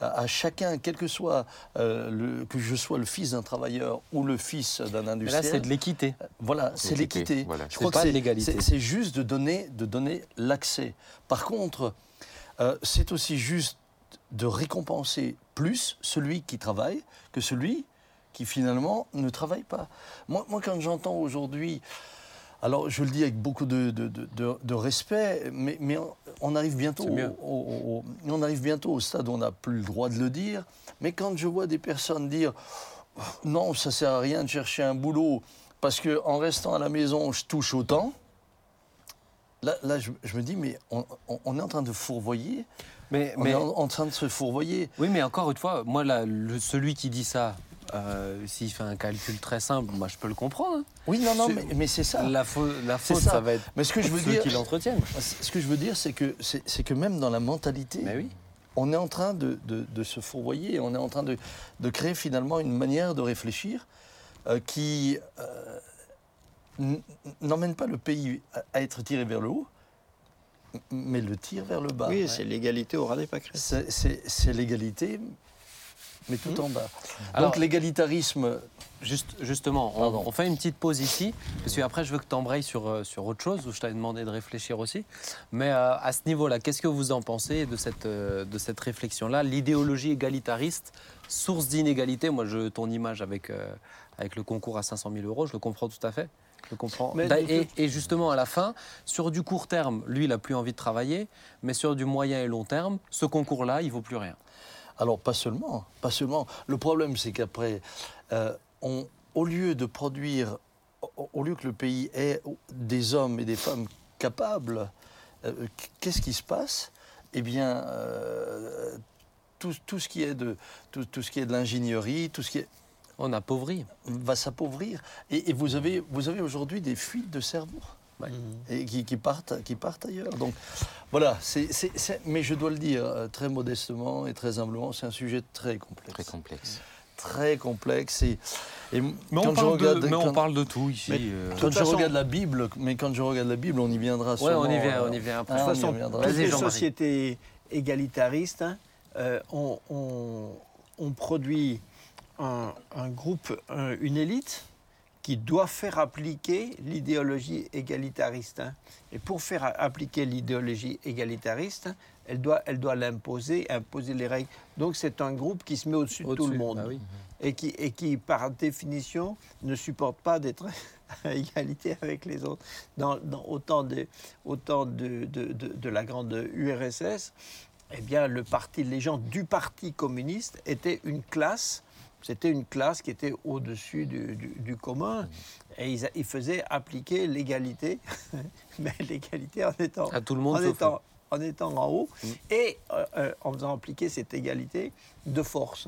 Speaker 4: à à chacun, quel que soit euh, le, que je sois le fils d'un travailleur ou le fils d'un
Speaker 1: Mais là,
Speaker 4: industriel.
Speaker 1: c'est de l'équité.
Speaker 4: Voilà, c'est
Speaker 3: L'équité, voilà.
Speaker 4: Je crois
Speaker 1: pas
Speaker 4: que
Speaker 1: de
Speaker 4: c'est-
Speaker 1: l'égalité.
Speaker 4: c'est- juste de donner, de donner l'accès. Par contre, euh, c'est aussi juste de récompenser plus celui qui travaille que celui qui finalement ne travaille pas. Moi, moi quand j'entends aujourd'hui, alors je le dis avec beaucoup de, de- de- de- de respect, mais, mais on, on arrive bientôt au,
Speaker 1: mieux.
Speaker 4: au- au- on arrive bientôt au stade où on n'a plus le droit de le dire. Mais quand je vois des personnes dire non, ça sert à rien de chercher un boulot parce que en restant à la maison, je touche autant. Là, là je, je me dis, mais on, on- on est en train de fourvoyer.
Speaker 1: Mais,
Speaker 4: On
Speaker 1: mais
Speaker 4: est en, en train de se fourvoyer.
Speaker 1: oui, mais encore une fois, moi, là, le- celui qui dit ça, euh, s'il fait un calcul très simple, moi, je peux le comprendre. hein.
Speaker 4: Oui, non, non, mais, mais c'est ça.
Speaker 1: La, faute, la faute,
Speaker 4: ça.
Speaker 1: ça. va être
Speaker 4: Mais ce que je veux
Speaker 1: ceux
Speaker 4: dire,
Speaker 1: qui l'entretiennent.
Speaker 4: ce que je veux dire, c'est que c'est que même dans la mentalité,
Speaker 1: Mais oui.
Speaker 4: on est en train de, de- de se fourvoyer. On est en train de, de créer finalement une manière de réfléchir euh, qui euh, n'emmène pas le pays à, à être tiré vers le haut, mais le tire vers le bas.
Speaker 5: oui, c'est l'égalité au ras des pâquerettes.
Speaker 4: C'est l'égalité, mais tout en bas.
Speaker 1: Alors-
Speaker 4: Donc l'égalitarisme,
Speaker 1: Juste, justement, on, fait une petite pause ici, parce qu'après, je veux que tu embrayes sur, euh, sur autre chose, où je t'avais demandé de réfléchir aussi. Mais euh, à ce niveau-là, qu'est-ce que vous en pensez de cette, euh, de cette réflexion-là? L'idéologie égalitariste, source d'inégalité, moi, je, ton image avec, euh, avec le concours à 500 000 euros, je le comprends tout à fait. Je comprends.
Speaker 5: Mais
Speaker 1: et, et justement, à la fin, sur du court terme, lui, il n'a plus envie de travailler, mais sur du moyen et long terme, ce concours-là, il vaut plus rien.
Speaker 4: Alors, pas seulement, pas seulement. Le problème, c'est qu'après, euh, on- au lieu de produire, au, au lieu que le pays ait des hommes et des femmes capables, euh, qu'est-ce qui se passe? Eh bien, euh, tout, tout ce qui est de, tout, tout ce qui est de l'ingénierie, tout ce qui est,
Speaker 1: On appauvrit.
Speaker 4: va s'appauvrir. Et, et vous avez, vous avez aujourd'hui des fuites de cerveau. Et qui, qui partent, qui partent ailleurs. Donc voilà, c'est, c'est- c'est- mais je dois le dire euh, très modestement et très humblement, c'est un sujet très complexe.
Speaker 3: Très complexe.
Speaker 4: Très complexe. Et, et
Speaker 1: Mais,
Speaker 4: quand
Speaker 1: on
Speaker 4: je
Speaker 1: parle,
Speaker 4: regarde,
Speaker 1: de, mais on
Speaker 4: quand-
Speaker 1: parle de tout ici.
Speaker 5: Mais-
Speaker 1: euh.
Speaker 4: quand je
Speaker 5: façon-
Speaker 4: regarde la Bible, mais quand je regarde la Bible, on y viendra
Speaker 1: Ouais,
Speaker 4: sûrement.
Speaker 1: on y vient,
Speaker 4: euh,
Speaker 1: on y vient après.
Speaker 4: ah,
Speaker 5: De
Speaker 4: on
Speaker 5: toute façon, toutes les sociétés égalitaristes hein, euh, ont, ont- ont produit un, un groupe, un- une élite qui doit faire appliquer l'idéologie égalitariste. hein. Et pour faire appliquer l'idéologie égalitariste, elle doit elle doit l'imposer, imposer les règles. Donc c'est un groupe qui se met au-dessus de tout le monde
Speaker 1: oui.
Speaker 5: et, qui, et qui, par définition, ne supporte pas d'être [laughs] à égalité avec les autres. Dans, dans autant de, autant de, de- de- de la grande URSS, eh bien, le parti, les gens du Parti communiste étaient une classe, c'était une classe qui était au-dessus du, du- du commun, et ils, faisaient appliquer l'égalité, [laughs] mais l'égalité en étant,
Speaker 1: À tout le monde
Speaker 5: en étant, en étant en haut,
Speaker 1: Mm.
Speaker 5: et euh, euh, en faisant appliquer cette égalité de force.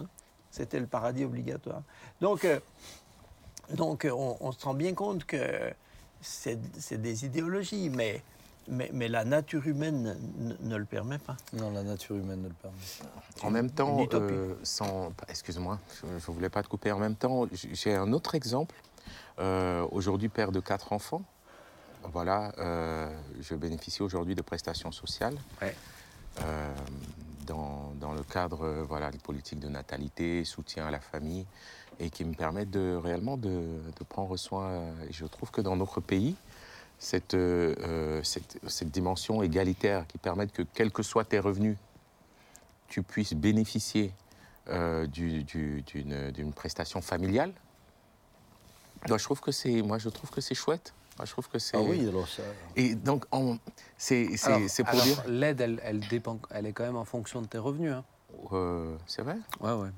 Speaker 5: C'était le paradis obligatoire. Donc, euh, donc on, on se rend bien compte que c'est des idéologies, mais, mais, mais la nature humaine ne, ne le permet pas.
Speaker 4: Non, la nature humaine ne le permet pas.
Speaker 3: En même temps, euh, sans, excuse-moi, je ne voulais pas te couper. En même temps, j'ai un autre exemple. Euh, aujourd'hui, père de quatre enfants. Voilà, euh, je bénéficie aujourd'hui de prestations sociales.
Speaker 1: Ouais.
Speaker 3: Euh, dans, dans le cadre voilà, des politiques de natalité, soutien à la famille, et qui me permettent de, réellement de, de prendre soin. Et je trouve que dans notre pays, cette, euh, euh, cette, cette dimension égalitaire qui permet que, quels que soient tes revenus, tu puisses bénéficier euh, du- du- d'une d'une prestation familiale. Moi, je trouve que c'est, moi, je trouve que c'est chouette. Moi, je trouve que c'est.
Speaker 4: Ah oui, alors ça.
Speaker 3: Et donc, on- c'est c'est-
Speaker 1: Alors-
Speaker 3: c'est pour
Speaker 1: alors,
Speaker 3: dire.
Speaker 1: L'aide, elle, elle dépend, elle est quand même en fonction de tes revenus. Hein.
Speaker 3: euh, c'est vrai?
Speaker 1: Ouais, ouais.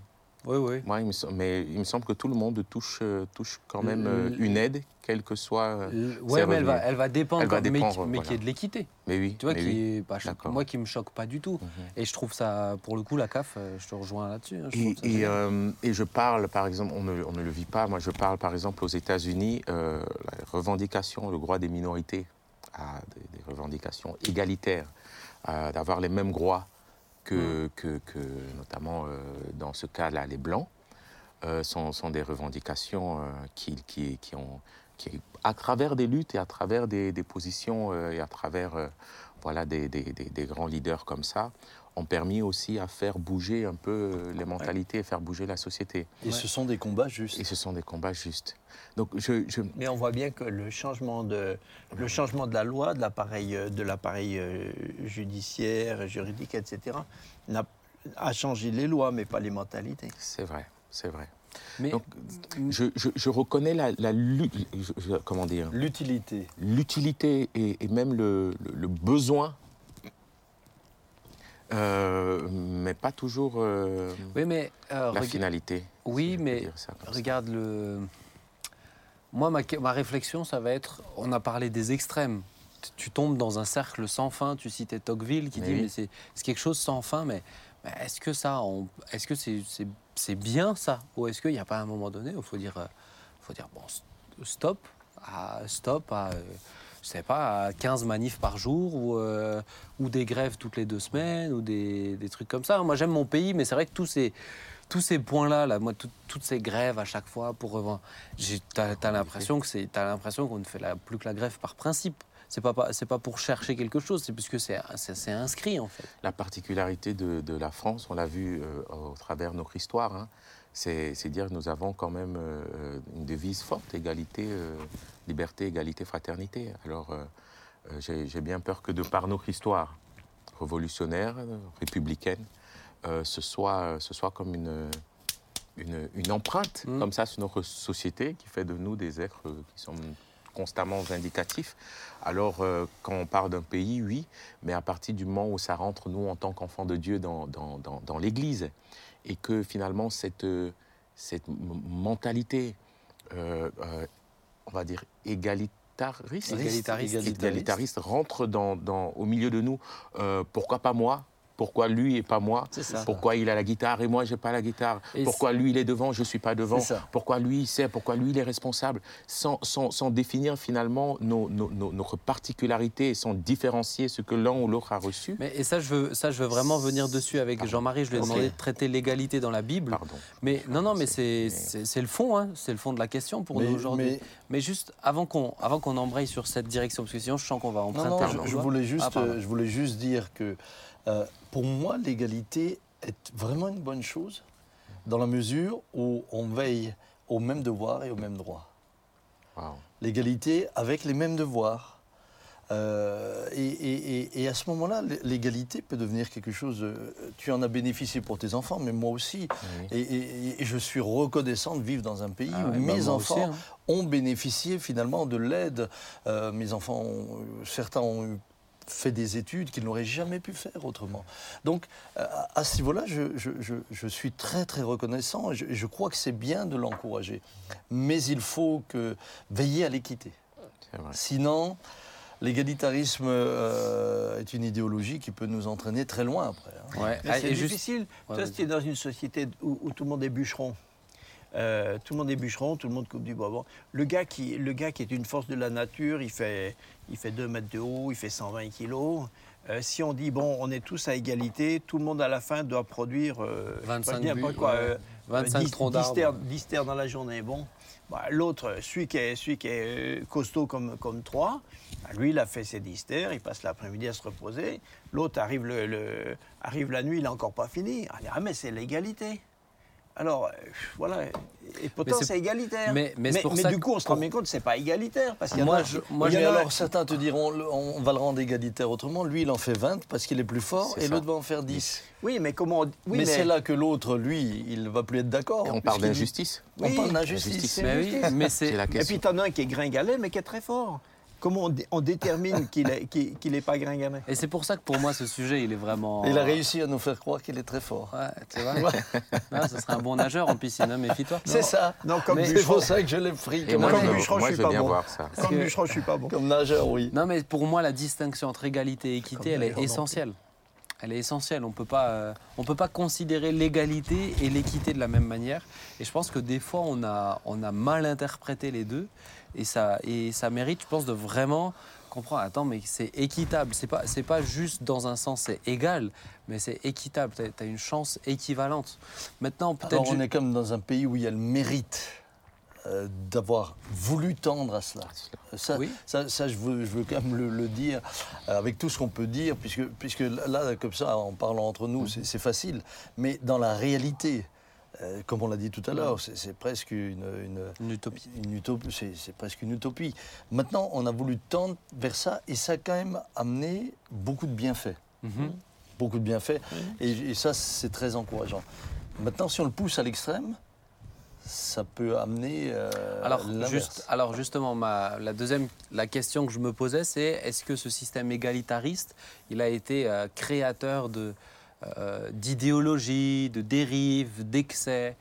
Speaker 1: Oui, oui.
Speaker 3: Moi, il me, sem- mais il me semble que tout le monde touche, euh, touche quand même euh,
Speaker 1: Le-
Speaker 3: une aide, quelle que soit. euh,
Speaker 1: Ouais, mais elle va,
Speaker 3: revenus.
Speaker 1: elle va dépendre,
Speaker 3: Elle va
Speaker 1: mais,
Speaker 3: dépendre,
Speaker 1: mais qui
Speaker 3: voilà.
Speaker 1: est de l'équité.
Speaker 3: Mais oui.
Speaker 1: Tu vois,
Speaker 3: mais
Speaker 1: qui
Speaker 3: oui.
Speaker 1: est, je-
Speaker 3: D'accord.
Speaker 1: moi qui me choque pas du tout.
Speaker 3: Mhm.
Speaker 1: Et je trouve ça, pour le coup, la CAF, euh, je te rejoins là-dessus. hein,
Speaker 3: Et, et, euh, je parle, par exemple, on ne, on ne le vit pas, moi je parle par exemple aux États-Unis, euh, la revendication, le droit des minorités, à des, des revendications égalitaires, d'avoir les mêmes droits que, que, que, notamment euh, dans ce cas-là, les Blancs, euh, sont, sont des revendications euh, qui, qui, qui ont, qui, à travers des luttes et à travers des, des positions et à travers voilà, des- des- des grands leaders comme ça, ont permis aussi à faire bouger un peu euh, les mentalités et faire bouger la société.
Speaker 4: Et ce sont des combats justes.
Speaker 3: Et ce sont des combats justes. Donc je, je-
Speaker 5: Mais on voit bien que le changement de, le changement de la loi, de l'appareil, euh, de l'appareil euh, judiciaire, juridique, etc., n'a- a changé les lois, mais pas les mentalités.
Speaker 3: c'est vrai, c'est vrai.
Speaker 1: mais
Speaker 3: Donc, Je, je- je reconnais la, la je- comment dire,
Speaker 4: L'utilité.
Speaker 3: l'utilité et, et même le, le- le besoin, euh, mais pas toujours euh,
Speaker 1: oui, mais euh,
Speaker 3: la finalité.
Speaker 1: oui,
Speaker 3: si
Speaker 1: mais
Speaker 3: ça
Speaker 1: regarde le. Moi, ma, ma réflexion, ça va être. On a parlé des extrêmes. Tu- Tu tombes dans un cercle sans fin. Tu citais Tocqueville qui
Speaker 3: Mais
Speaker 1: dit
Speaker 3: oui.
Speaker 1: mais c'est quelque chose sans fin. Mais, mais est-ce que ça, est-ce que c'est bien ça? Ou est-ce qu'il n'y a pas un moment donné où il faut dire, faut dire bon, st- stop, à, stop à, euh, je sais pas, à 15 manifs par jour ou, euh, ou des grèves toutes les deux semaines ou des, trucs comme ça. Moi, j'aime mon pays, mais c'est vrai que tous ces, points-là, toutes ces grèves à chaque fois pour revendre, t'as as, l'impression que l'impression qu'on ne fait plus que la grève par principe. C'est pas, pas- pour chercher quelque chose, c'est puisque c'est, c'est, inscrit en fait.
Speaker 3: La particularité de, de la France, on l'a vu euh, au travers de notre histoire, hein, c'est dire que nous avons quand même euh, une devise forte, égalité, euh, liberté, égalité, fraternité. Alors euh, j'ai bien peur que de par notre histoire révolutionnaire, républicaine, ce, soit, ce soit comme une, une, une empreinte
Speaker 1: Mm.
Speaker 3: comme ça sur notre société qui fait de nous des êtres euh, qui sont constamment vindicatifs. Alors, euh, quand on parle d'un pays, oui, mais à partir du moment où ça rentre, nous, en tant qu'enfants de Dieu, dans, dans, dans, dans l'Église, et que finalement, cette, euh, cette mentalité, euh, euh, on va dire, égalitariste,
Speaker 1: Égalitariste.
Speaker 3: égalitariste rentre dans, dans- au milieu de nous, euh, pourquoi pas moi pourquoi lui et pas moi. Pourquoi il a la guitare et moi j'ai pas la guitare
Speaker 1: Et
Speaker 3: Pourquoi lui il est devant, je suis pas devant. Pourquoi lui il sait Pourquoi lui il est responsable sans, sans, sans définir finalement nos, nos, nos- notre particularité et sans différencier ce que l'un ou l'autre a reçu.
Speaker 1: Mais, et ça je, veux, ça, je veux vraiment venir dessus avec. Jean-Marie. Je lui ai de traiter l'égalité dans la Bible.
Speaker 3: Pardon.
Speaker 1: Mais non, non, mais
Speaker 3: C'est-
Speaker 1: le fond, hein. c'est le fond de la question pour
Speaker 4: Mais-
Speaker 1: nous aujourd'hui. Mais,
Speaker 4: mais-
Speaker 1: juste avant qu'on avant qu'on embraye sur cette direction, parce que sinon je sens qu'on va
Speaker 4: Non,
Speaker 1: emprunter
Speaker 4: non,
Speaker 1: un
Speaker 4: je, je voulais juste,
Speaker 1: Ah, pardon.
Speaker 4: euh, je voulais juste dire que euh, pour moi, l'égalité est vraiment une bonne chose dans la mesure où on veille aux mêmes devoirs et aux mêmes droits.
Speaker 3: Wow.
Speaker 4: L'égalité avec les mêmes devoirs. Euh, et, et- et- et à ce moment-là, l'égalité peut devenir quelque chose. euh, tu en as bénéficié pour tes enfants, mais moi aussi.
Speaker 3: Oui.
Speaker 4: Et, je suis reconnaissant de vivre dans un pays
Speaker 1: Ah
Speaker 4: où
Speaker 1: ouais, bah
Speaker 4: mes enfants
Speaker 1: aussi, hein.
Speaker 4: ont bénéficié finalement de l'aide. Euh, mes enfants, ont- certains ont eu- fait des études qu'ils n'auraient jamais pu faire autrement. Donc, euh, à ce niveau-là, je, je- je- je suis très, très reconnaissant et je, je crois que c'est bien de l'encourager. Mais il faut que, veiller à l'équité. Sinon, l'égalitarisme euh, est une idéologie qui peut nous entraîner très loin après. hein.
Speaker 1: Ouais. Ah,
Speaker 5: c'est
Speaker 1: juste-
Speaker 5: difficile.
Speaker 1: Ouais,
Speaker 5: Toi, si tu es dans une société où, où tout le monde est bûcheron, euh, tout le monde est bûcheron, tout le monde coupe du bois. Bon, le, gars qui, le gars qui est une force de la nature, il fait, il fait 2 mètres de haut, il fait 120 kilos. Euh, si on dit, bon, on est tous à égalité, tout le monde à la fin doit produire euh, je sais pas,
Speaker 1: 25
Speaker 5: je dis n'importe
Speaker 1: buts,
Speaker 5: quoi,
Speaker 1: ouais.
Speaker 5: euh,
Speaker 1: 25
Speaker 5: 10
Speaker 1: troncs
Speaker 5: 10
Speaker 1: d'arbres.
Speaker 5: terres- 10 terres dans la journée. Bon, Bah, l'autre, celui qui est, celui qui est euh, costaud comme, comme toi, bah, lui, il a fait ses 10 terres, il passe l'après-midi à se reposer. L'autre arrive, le, le- arrive la nuit, il n'a encore pas fini. On dit, ah, mais c'est l'égalité. Alors, euh, voilà. Et pourtant,
Speaker 1: c'est-
Speaker 5: c'est égalitaire.
Speaker 1: mais- mais c'est pour ça
Speaker 5: du coup, on se rend bien compte que c'est pas égalitaire. Parce qu'il y en
Speaker 4: Moi,
Speaker 5: a-
Speaker 4: je,
Speaker 1: moi,
Speaker 5: il y en a-
Speaker 4: alors certains te diront, on va le rendre égalitaire autrement. Lui, il en fait 20 parce qu'il est plus fort et l'autre va en faire 10.
Speaker 5: Oui, mais comment. on- Oui,
Speaker 4: mais, c'est là que l'autre, lui, il ne va plus être d'accord.
Speaker 3: Et on parle d'injustice.
Speaker 4: On
Speaker 5: Oui,
Speaker 4: parle
Speaker 3: l'injustice.
Speaker 4: d'injustice.
Speaker 1: Mais oui, mais
Speaker 3: C'est
Speaker 5: Et puis,
Speaker 3: question.
Speaker 5: t'en as un qui est gringalet, mais qui est très fort. Comment on, dé- on détermine [laughs] qu'il n'est pas gringalet
Speaker 1: et c'est pour ça que pour moi ce sujet il est vraiment.
Speaker 4: Il a réussi à nous faire croire qu'il est très fort.
Speaker 1: Ouais, tu vois. [laughs] Ce serait un bon nageur en piscine, hein, méfie-toi.
Speaker 4: C'est ça.
Speaker 5: Non, comme
Speaker 1: Mais-
Speaker 4: C'est
Speaker 5: bûcheron,
Speaker 4: pour ça que je l'ai pris
Speaker 3: Et
Speaker 4: comme,
Speaker 3: moi,
Speaker 5: comme bûcheron,
Speaker 3: moi,
Speaker 5: je
Speaker 3: je
Speaker 5: suis pas
Speaker 3: bien
Speaker 5: bon.
Speaker 3: voir ça.
Speaker 5: comme
Speaker 1: que-
Speaker 5: bûcheron, je suis pas bon.
Speaker 4: comme nageur, oui.
Speaker 1: Non, mais pour moi, la distinction entre égalité et équité,
Speaker 4: Comme
Speaker 1: elle est essentielle. Elle est essentielle. On peut pas, euh, on peut pas considérer l'égalité et l'équité de la même manière. Et je pense que des fois, on a, on a mal interprété les deux. Et ça, et ça mérite, je pense, de vraiment comprendre. Attends, mais c'est équitable. C'est pas, c'est pas juste dans un sens, c'est égal, mais c'est équitable. Tu as, une chance équivalente. Maintenant, peut-être.
Speaker 4: On est comme dans un pays où il y a le mérite euh, d'avoir voulu tendre à cela. Ça,
Speaker 1: Oui.
Speaker 4: ça, ça, je, veux, je veux quand même le, le dire euh, avec tout ce qu'on peut dire, puisque, puisque là, comme ça, en parlant entre nous, c'est c'est facile. Mais dans la réalité, euh, comme on l'a dit tout à l'heure, c'est presque une, une,
Speaker 1: Une utopie.
Speaker 4: une utopie, c'est presque une utopie. Maintenant, on a voulu tendre vers ça et ça a quand même amené beaucoup de bienfaits.
Speaker 1: Mhm.
Speaker 4: Beaucoup de bienfaits. Et, et ça, c'est très encourageant. Maintenant, si on le pousse à l'extrême, ça peut amener euh,
Speaker 1: Alors,
Speaker 4: l'inverse.
Speaker 1: juste, alors justement, ma, la deuxième la question que je me posais, c'est est-ce que ce système égalitariste, il a été euh, créateur de, euh, d'idéologies, de dérives, d'excès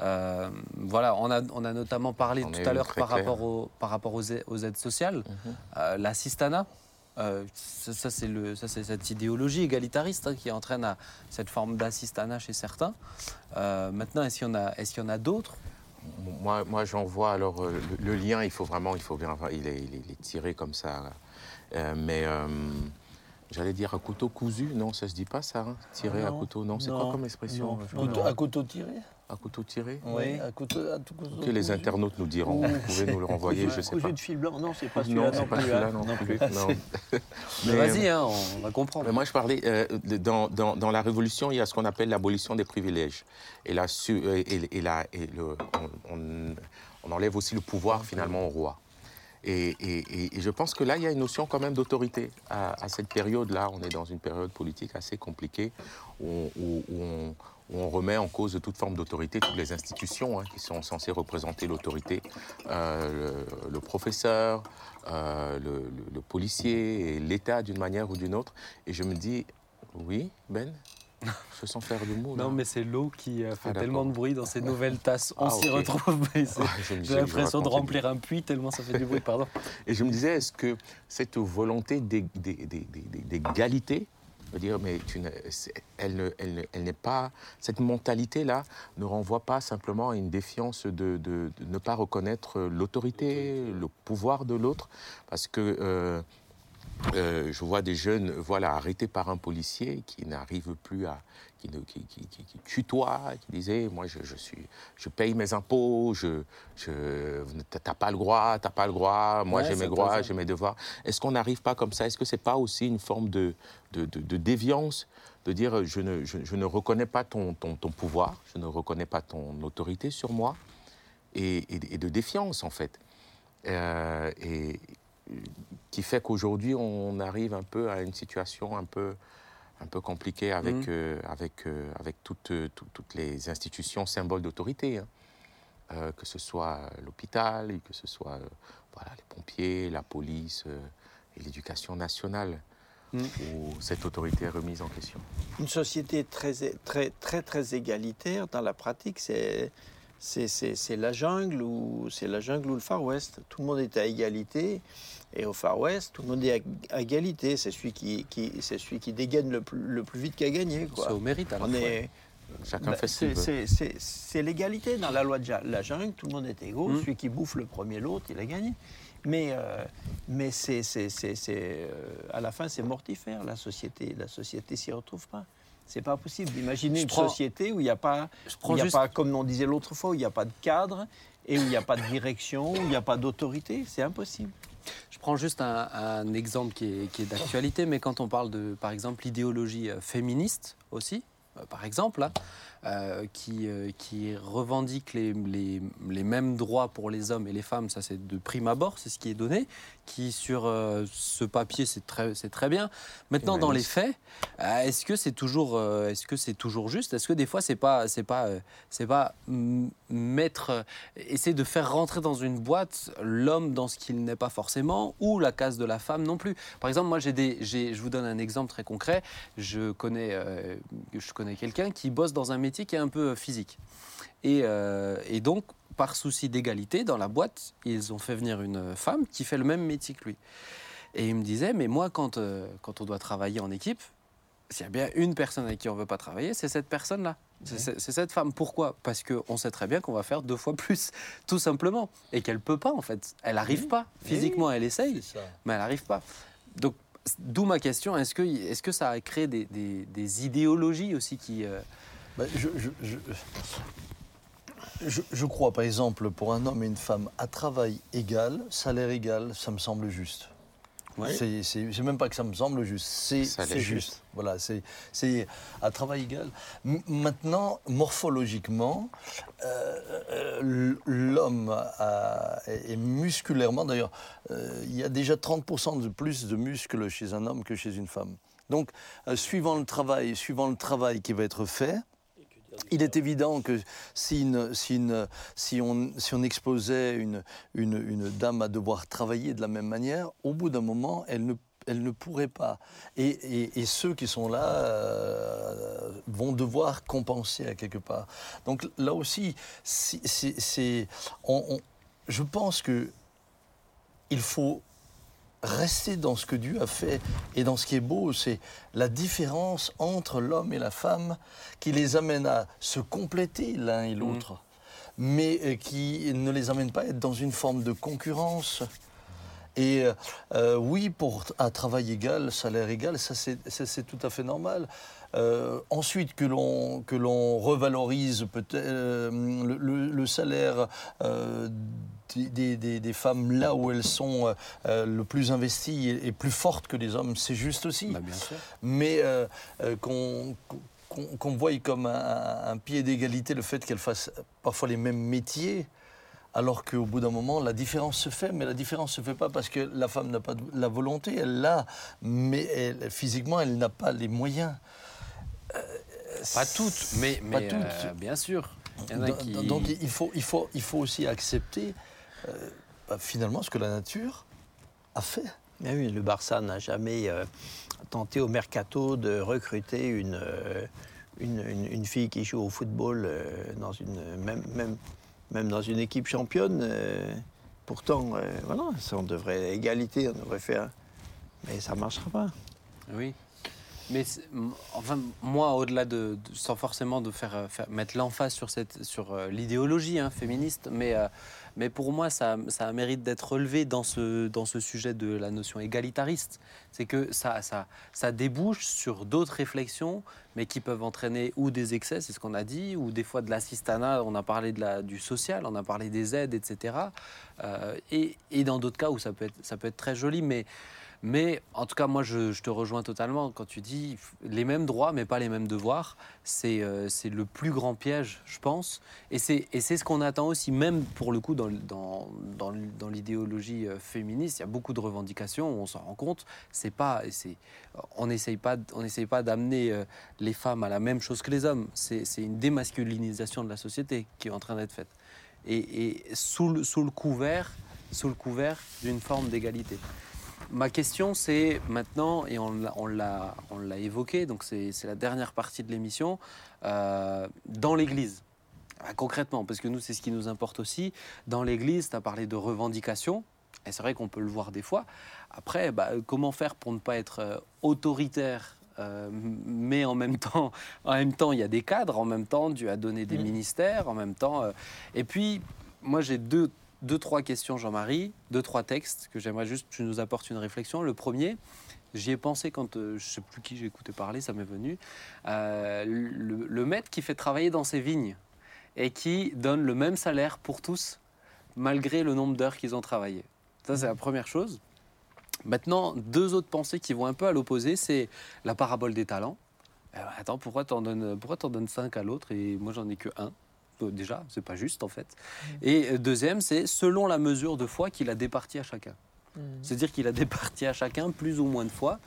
Speaker 1: Euh, Voilà, on a, on a notamment parlé
Speaker 3: On
Speaker 1: tout à l'heure par rapport, au, par rapport aux, ai- aux aides sociales. Euh, L'assistanat, euh, ça, ça, c'est cette idéologie égalitariste hein, qui entraîne à cette forme d'assistanat chez certains. Maintenant, est-ce qu'il y en a, est-ce qu'il y en a d'autres?
Speaker 3: Moi, moi j'en vois alors le, le lien, il faut vraiment, il faut bien, il est, il est- il est tiré comme ça. Mais j'allais dire à couteau cousu, non, ça se dit pas ça, hein, tirer à
Speaker 5: Non.
Speaker 3: couteau, non, c'est quoi comme expression
Speaker 5: Non.
Speaker 3: euh,
Speaker 4: Couteau-
Speaker 5: Non.
Speaker 4: à couteau tiré
Speaker 3: À couteau tiré
Speaker 5: Oui.
Speaker 4: à couteau, à tout couteau
Speaker 3: Que les internautes nous diront.
Speaker 5: Ouh,
Speaker 3: Vous pouvez nous le renvoyer, je sais
Speaker 5: Cousu
Speaker 3: pas.
Speaker 5: de fil blanc, non, c'est pas
Speaker 3: Non,
Speaker 5: celui-là
Speaker 3: c'est
Speaker 5: non
Speaker 3: pas
Speaker 5: plus.
Speaker 3: celui-là
Speaker 5: hein.
Speaker 3: non plus. non. [laughs]
Speaker 1: Mais
Speaker 3: Mais,
Speaker 1: Vas-y, hein, on va comprendre.
Speaker 3: Mais moi, je parlais, euh, dans, dans- dans la Révolution, il y a ce qu'on appelle l'abolition des privilèges. Et, la, su- euh, et, et la- et le- on, on- on enlève aussi le pouvoir, finalement, au roi. Et, je pense que là, il y a une notion quand même d'autorité. À, cette période-là, on est dans une période politique assez compliquée, où, on- remet en cause toute forme d'autorité, toutes les institutions hein, qui sont censées représenter l'autorité, euh, le, professeur, euh, le, le- policier l'État d'une manière ou d'une autre. Et je me dis, oui, Ben, je sens faire le mot. là.
Speaker 1: Non, mais c'est l'eau qui euh, fait
Speaker 3: Ah,
Speaker 1: tellement de bruit dans ces nouvelles tasses. On
Speaker 3: Ah,
Speaker 1: s'y retrouve.
Speaker 3: Ah,
Speaker 1: J'ai l'impression de remplir un puits tellement ça fait du bruit, pardon.
Speaker 3: Et je me disais, est-ce que cette volonté d'é- d'é- d'é- d'é- d'égalité, dire, mais tu elle ne- elle ne- elle n'est pas. Cette mentalité-là ne renvoie pas simplement à une défiance de, de- de ne pas reconnaître l'autorité, le pouvoir de l'autre, parce que. euh, euh, je vois des jeunes voilà, arrêtés par un policier qui n'arrivent plus à. qui, qui, qui, tutoie, qui disait Moi, je, je suis, je paye mes impôts, je, je, t'as pas le droit, t'as pas le droit, moi
Speaker 1: Ouais,
Speaker 3: j'ai mes droits, j'ai mes devoirs. Est-ce qu'on n'arrive pas comme ça? Est-ce que c'est pas aussi une forme de, de, de- de déviance de dire je ne, je, je ne reconnais pas ton, ton, ton pouvoir, je ne reconnais pas ton autorité sur moi, et, et- et de défiance en fait. euh, et qui fait qu'aujourd'hui, on arrive un peu à une situation un peu, un peu compliquée avec,
Speaker 1: Mhm.
Speaker 3: euh, avec, euh, avec toutes, euh, tout- toutes les institutions symboles d'autorité. hein. Euh, que ce soit l'hôpital, que ce soit voilà, les pompiers, la police et l'éducation nationale,
Speaker 1: Mhm.
Speaker 3: où cette autorité est remise en question.
Speaker 5: Une société très, très, très, très égalitaire dans la pratique, c'est c'est- la jungle ou c'est la jungle ou le Far West. Tout le monde est à égalité. Et au Far West, tout le monde est à, à égalité. C'est celui qui, qui, c'est celui qui dégaine le plus, le plus vite qui a gagné.
Speaker 1: C'est au mérite à la
Speaker 5: On
Speaker 1: fois.
Speaker 5: est,
Speaker 3: Chacun
Speaker 5: bah,
Speaker 3: fait ce
Speaker 5: c'est- l'égalité dans la loi de la jungle. Tout le monde est égaux.
Speaker 1: Mm.
Speaker 5: Celui qui bouffe le premier l'autre, il a gagné. Mais, euh, mais c'est, euh, à la fin, c'est mortifère. La société, la société s'y retrouve pas. C'est pas possible d'imaginer une
Speaker 1: prends-
Speaker 5: société où il n'y a pas, où y a
Speaker 1: juste
Speaker 5: pas, comme on disait l'autre fois, où il n'y a pas de cadre et où il n'y a pas de direction, où il n'y a pas d'autorité. C'est impossible.
Speaker 1: Je prends juste un, un exemple qui est, qui est d'actualité, mais quand on parle de, par exemple, l'idéologie euh, féministe aussi, euh, par exemple, hein, euh, qui, euh, qui revendique les, les- les mêmes droits pour les hommes et les femmes, ça c'est de prime abord, c'est ce qui est donné, qui sur euh, ce papier c'est très, c'est très bien. Maintenant dans les faits, euh, est-ce que c'est toujours, euh, est-ce que c'est toujours juste? Est-ce que des fois c'est pas, c'est pas, c'est pas mettre, essayer de faire rentrer dans une boîte l'homme dans ce qu'il n'est pas forcément ou la case de la femme non plus? Par exemple, moi j'ai des, j'ai, je vous donne un exemple très concret. Je connais, je connais quelqu'un qui bosse dans un métier qui est un peu physique et, et donc par souci d'égalité dans la boîte, ils ont fait venir une femme qui fait le même métier que lui. Et il me disait, mais moi quand, euh, quand on doit travailler en équipe, s'il y a bien une personne avec qui on veut pas travailler, c'est cette personne-là. C'est- cette femme. Pourquoi? Parce qu'on sait très bien qu'on va faire deux fois [laughs] plus, tout simplement. Et qu'elle peut pas, en fait. Elle n'arrive pas. Physiquement, elle essaye, mais elle n'arrive pas. Donc, d'où ma question est-ce que, est que ça a créé des, des- des idéologies aussi qui. euh,
Speaker 4: je, je- je- je- je crois, par exemple, pour un homme et une femme, à travail égal, salaire égal, ça me semble juste.
Speaker 1: Ouais.
Speaker 4: C'est- même pas que ça me semble juste, c'est juste. Voilà, c'est à travail égal. M- maintenant, morphologiquement, euh, euh, l'homme est est musculairement, d'ailleurs, euh, il y a déjà 30% de plus de muscles chez un homme que chez une femme. Donc, euh, suivant le travail, suivant le travail qui va être fait, il est évident que si, on, exposait une, dame à devoir travailler de la même manière, au bout d'un moment, elle ne, pourrait pas. Et, ceux qui sont là euh, vont devoir compenser à quelque part. Donc là aussi, je pense que il faut rester dans ce que Dieu a fait et dans ce qui est beau, c'est la différence entre l'homme et la femme qui les amène à se compléter l'un et l'autre, mais euh, qui ne les amène pas à être dans une forme de concurrence. Et euh, euh, oui, pour un travail égal, salaire égal, ça c'est tout à fait normal. Euh, ensuite, que l'on que l'on revalorise peut-être euh, le, le- le salaire des, des- des- des femmes là où elles sont euh, euh, le plus investies et, et plus fortes que les hommes, c'est juste aussi
Speaker 1: bah, bien sûr.
Speaker 4: mais euh, qu'on voie comme un, un pied d'égalité le fait qu'elles fassent parfois les mêmes métiers, alors qu'au bout d'un moment, la différence se fait, mais la différence se fait pas parce que la femme n'a pas de- la volonté, elle l'a, mais elle- physiquement, elle n'a pas les moyens.
Speaker 1: Pas toutes, mais,
Speaker 4: Pas
Speaker 1: mais,
Speaker 4: toutes.
Speaker 1: bien sûr. Il y en a
Speaker 4: Donc,
Speaker 1: qui.
Speaker 4: donc, il, faut, il, faut, il faut aussi accepter euh, bah, finalement ce que la nature a fait.
Speaker 5: Mais oui, le Barça n'a jamais euh, tenté au mercato de recruter une, euh, une, une- une fille qui joue au football euh, dans une, même, même, même dans une équipe championne. euh, pourtant, euh, voilà, ça, on devrait égalité, on devrait faire. Mais ça ne marchera pas.
Speaker 1: Oui. Mais enfin, moi, au-delà de, de- sans forcément de faire, faire- mettre l'emphase sur, cette, sur euh, l'idéologie hein, féministe, mais, euh, mais pour moi, ça, mérite d'être relevé dans ce, dans ce sujet de la notion égalitariste. C'est que ça, ça, ça débouche sur d'autres réflexions, mais qui peuvent entraîner ou des excès, c'est ce qu'on a dit, ou des fois de l'assistanat, on a parlé de la, du social, on a parlé des aides, etc. Euh, et, et dans d'autres cas où ça peut être, ça peut être très joli, mais Mais en tout cas, moi, je, te rejoins totalement quand tu dis les mêmes droits, mais pas les mêmes devoirs. C'est euh, le plus grand piège, je pense. Et c'est ce qu'on attend aussi, même pour le coup, dans, dans, dans, l'idéologie euh, féministe, il y a beaucoup de revendications, on s'en rend compte. Pas, on n'essaye pas, pas d'amener euh, les femmes à la même chose que les hommes. C'est c'est une démasculinisation de la société qui est en train d'être faite. Et, et sous, le, sous le couvert, sous le couvert d'une forme d'égalité. Ma question, c'est maintenant, et on l'a- évoqué, donc c'est la dernière partie de l'émission, euh, dans l'Église. Ah, Concrètement, parce que nous, c'est ce qui nous importe aussi. Dans l'Église, tu as parlé de revendications, et c'est vrai qu'on peut le voir des fois. Après, bah, comment faire pour ne pas être euh, autoritaire euh, mais en même temps, [laughs] en même temps, il y a des cadres. En même temps, Dieu a donné des
Speaker 5: Mhm.
Speaker 1: ministères. En même temps, euh, et puis moi j'ai deux, deux, trois questions, Jean-Marie, deux, trois textes que j'aimerais juste que tu nous apportes une réflexion. Le premier, j'y ai pensé quand euh, je sais plus qui j'ai écouté parler, ça m'est venu. Euh, le, maître qui fait travailler dans ses vignes et qui donne le même salaire pour tous, malgré le nombre d'heures qu'ils ont travaillé. Ça, c'est la première chose. Maintenant, deux autres pensées qui vont un peu à l'opposé, c'est la parabole des talents. Euh, attends, pourquoi pourquoi t'en donnes cinq à l'autre et moi j'en ai que un? Déjà, c'est pas juste en fait. Et euh, deuxième, c'est selon la mesure de foi qu'il a départi à chacun. C'est-à-dire qu'il a départi à chacun plus ou moins de fois.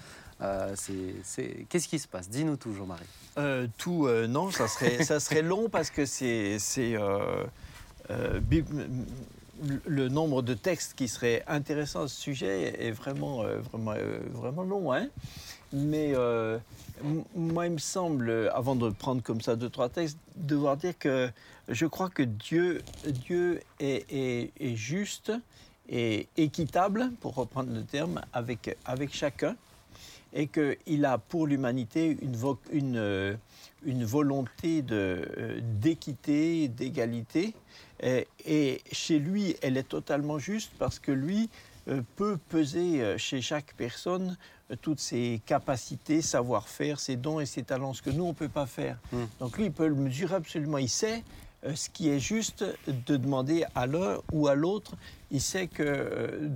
Speaker 1: Euh, c'est, Qu'est-ce qui se passe? Dis-nous tout, Jean-Marie.
Speaker 5: Euh, tout, euh, non, ça serait, ça serait long parce que c'est, euh, euh, le nombre de textes qui seraient intéressants à ce sujet est vraiment, euh, vraiment, euh, vraiment long. Hein Mais euh, moi, il me semble, avant de prendre comme ça deux, trois textes, devoir dire que je crois que Dieu, Dieu est, juste et équitable, pour reprendre le terme, avec, avec chacun et qu'il a pour l'humanité une, vo- une, euh, volonté euh, d'équité, d'égalité. Et, chez lui, elle est totalement juste parce que lui peut peser chez chaque personne toutes ses capacités, savoir-faire, ses dons et ses talents, ce que nous, on ne peut pas faire.
Speaker 1: Mm.
Speaker 5: Donc lui, il peut le mesurer absolument. Il sait euh, ce qui est juste de demander à l'un ou à l'autre. Il sait que euh,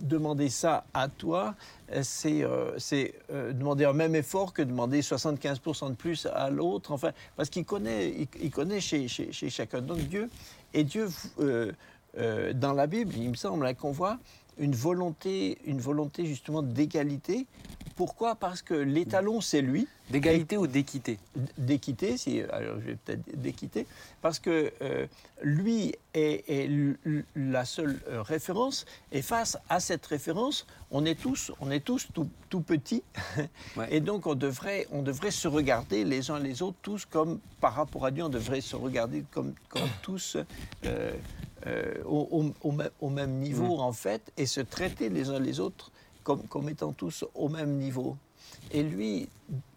Speaker 5: demander ça à toi, euh, c'est euh, euh, demander un même effort que demander 75% de plus à l'autre. Enfin, parce qu'il connaît, il, il connaît chez, chez- chez chacun. Donc Dieu, et Dieu, euh, dans la Bible, il me semble hein, qu'on voit une volonté, une volonté justement d'égalité. Pourquoi? Parce que l'étalon, c'est lui.
Speaker 1: D'égalité ou d'équité?
Speaker 5: D'équité, si, alors je vais peut-être d'équité, parce que euh, lui est, la seule euh, référence, et face à cette référence, on est tous, on est tous tout, tout petits, [laughs]
Speaker 1: Ouais.
Speaker 5: et donc on devrait, on devrait se regarder les uns les autres, tous comme, par rapport à Dieu, on devrait se regarder comme, comme tous euh, euh, au, au- au même- au même niveau, en fait, et se traiter les uns les autres comme, comme étant tous au même niveau. Et lui,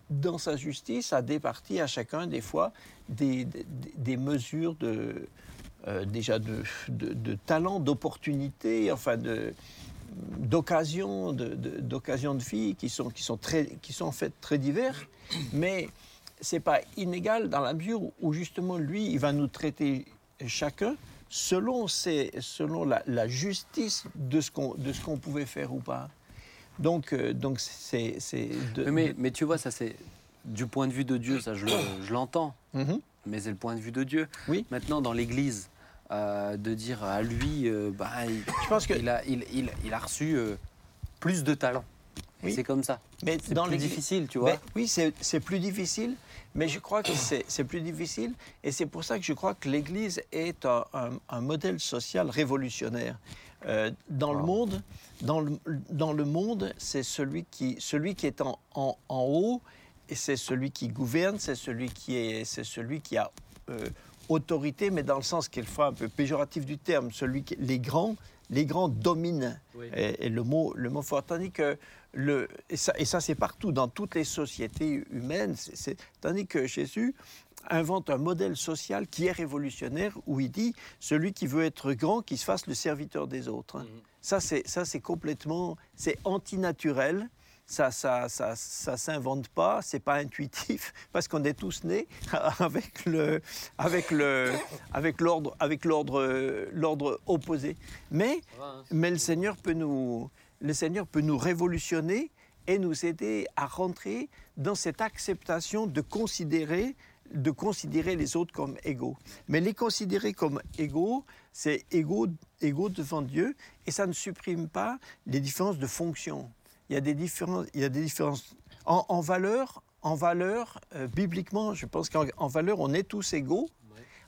Speaker 5: dans sa justice, a départi à chacun des fois des, des- des mesures de, euh, déjà de, de, de talent, d'opportunité, enfin de d'occasions de, de, de vie qui sont, qui, sont très, qui sont en fait très divers, mais c'est pas inégal dans la mesure où justement lui, il va nous traiter chacun selon, selon la, la justice de ce qu'on pouvait faire ou pas. Donc, euh, donc c'est
Speaker 1: mais, mais tu vois, ça c'est du point de vue de Dieu, ça je, le- je l'entends,
Speaker 5: Mhm.
Speaker 1: mais c'est le point de vue de Dieu.
Speaker 5: Oui.
Speaker 1: Maintenant, dans l'Église, euh, de dire à lui, euh, bah, il,
Speaker 5: Je pense que
Speaker 1: il a, il, il- il a reçu plus de talent.
Speaker 5: Oui.
Speaker 1: C'est comme ça.
Speaker 5: mais
Speaker 1: C'est
Speaker 5: dans
Speaker 1: plus difficile, tu vois.
Speaker 5: Ben oui, c'est plus difficile, mais je crois que c'est plus difficile, et c'est pour ça que je crois que l'Église est un, un- un modèle social révolutionnaire. Euh, dans, le monde, dans, le, dans le monde, c'est celui qui, celui qui est en, en- en haut, et c'est celui qui gouverne, c'est celui qui, est, c'est celui qui a euh, autorité, mais dans le sens qu'il faut un peu péjoratif du terme, celui qui, les grands, les grands dominent.
Speaker 1: Oui.
Speaker 5: Et, et le mot, le mot fort, tandis que le, et ça, et ça c'est partout dans toutes les sociétés humaines. tandis que Jésus invente un modèle social qui est révolutionnaire où il dit celui qui veut être grand, qui se fasse le serviteur des autres. Ça c'est ça c'est complètement c'est antinaturel. Ça, ça, ça, ça s'invente pas, c'est pas intuitif, [laughs] parce qu'on est tous nés [laughs] avec le, avec le, avec l'ordre, avec l'ordre, l'ordre opposé. Mais mais le Seigneur peut nous, le Seigneur peut nous révolutionner et nous aider à rentrer dans cette acceptation de considérer, de considérer les autres comme égaux. Mais les considérer comme égaux, c'est égaux, égaux devant Dieu et ça ne supprime pas les différences de fonction. Il y a des différences, il y a des différences en, valeur. En valeur, euh, bibliquement, je pense qu'en en valeur, on est tous égaux.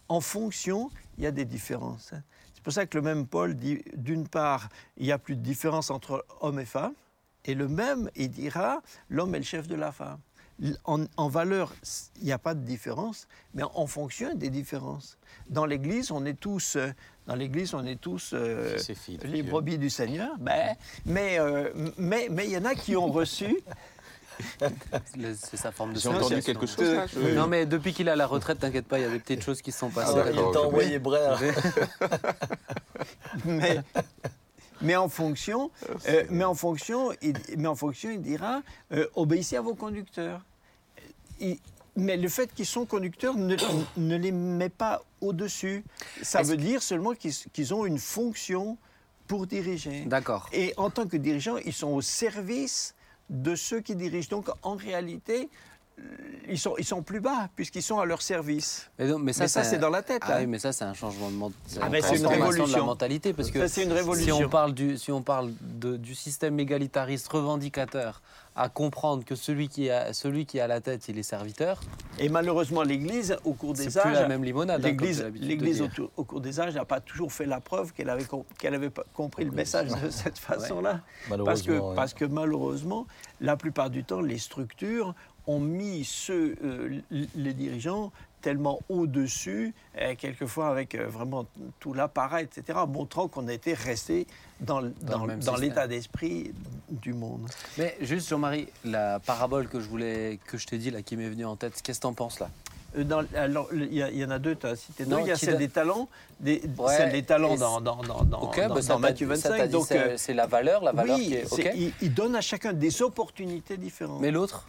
Speaker 5: En fonction, il y a des différences. C'est pour ça que le même Paul dit, d'une part, il n'y a plus de différence entre homme et femme, et le même, il dira, l'homme est le chef de la femme. En, en valeur, il n'y a pas de différence, mais en, fonction, a des différences. Dans l'Église, on est tous, euh, dans l'Église, on est tous euh,
Speaker 3: filles
Speaker 5: les
Speaker 3: Dieu.
Speaker 5: brebis du Seigneur. Ben, mais euh, mais mais il y en a qui ont reçu.
Speaker 1: C'est sa forme de
Speaker 3: J'ai entendu quelque chose là je-
Speaker 1: Non, mais depuis qu'il est à la retraite, t'inquiète pas, il y a des petites choses qui se sont
Speaker 4: Ah
Speaker 1: passées.
Speaker 4: il t'a envoyé Brère.
Speaker 5: mais, mais en fonction, euh, mais en fonction, il, mais en fonction, il dira euh, obéissez à vos conducteurs. Il- mais le fait qu'ils sont conducteurs ne, ne les met pas au-dessus. Ça veut dire seulement qu'ils ont une fonction pour diriger.
Speaker 1: D'accord.
Speaker 5: Et en tant que dirigeants, ils sont au service de ceux qui dirigent. Donc en réalité, ils sont, ils sont plus bas puisqu'ils sont à leur service.
Speaker 1: Mais, donc- mais ça,
Speaker 5: c'est dans la tête.
Speaker 1: Ah
Speaker 5: hein.
Speaker 1: oui, mais ça, c'est un changement de ment-
Speaker 5: Ah, mais c'est une
Speaker 1: transformation de la
Speaker 5: révolution.
Speaker 1: mentalité. Parce que
Speaker 5: Ça, c'est une révolution.
Speaker 1: Si on parle du, si on parle de- du système égalitariste revendicateur à comprendre que celui qui, a, celui qui est à la tête, il est serviteur,
Speaker 5: Et malheureusement, l'Église, au cours des
Speaker 1: c'est plus
Speaker 5: âges,
Speaker 1: la même limonade. hein,
Speaker 5: L'Église, au, cours des âges n'a pas toujours fait la preuve qu'elle avait, qu'elle compris le message de cette façon-là. Parce
Speaker 4: Malheureusement.
Speaker 5: que,
Speaker 4: ouais.
Speaker 5: parce que malheureusement, la plupart du temps, les structures ont mis ceux, euh, les dirigeants tellement au-dessus, euh, quelquefois avec euh, vraiment tout l'appareil, etc., montrant qu'on était resté dans, l'état d'esprit du monde.
Speaker 1: Mais juste, Jean-Marie, la parabole que je voulais, que je t'ai dit là, qui m'est venue en tête, qu'est-ce que t'en penses là?
Speaker 5: Euh, dans- alors, le- il y, en a deux, tu as cité deux.
Speaker 1: Non,
Speaker 5: Il y a celle des talents, des,
Speaker 1: Ouais,
Speaker 5: celle des talents dans, dans, dans, dans,
Speaker 1: Ok,
Speaker 5: dans-
Speaker 1: bah, ça
Speaker 5: dans
Speaker 1: t'a-
Speaker 5: Matthieu
Speaker 1: ça t'a
Speaker 5: 25.
Speaker 1: dit,
Speaker 5: Donc,
Speaker 1: c'est
Speaker 5: euh,
Speaker 1: la valeur, la valeur
Speaker 5: oui,
Speaker 1: qui est.
Speaker 5: il donne à chacun des opportunités différentes.
Speaker 1: Mais l'autre?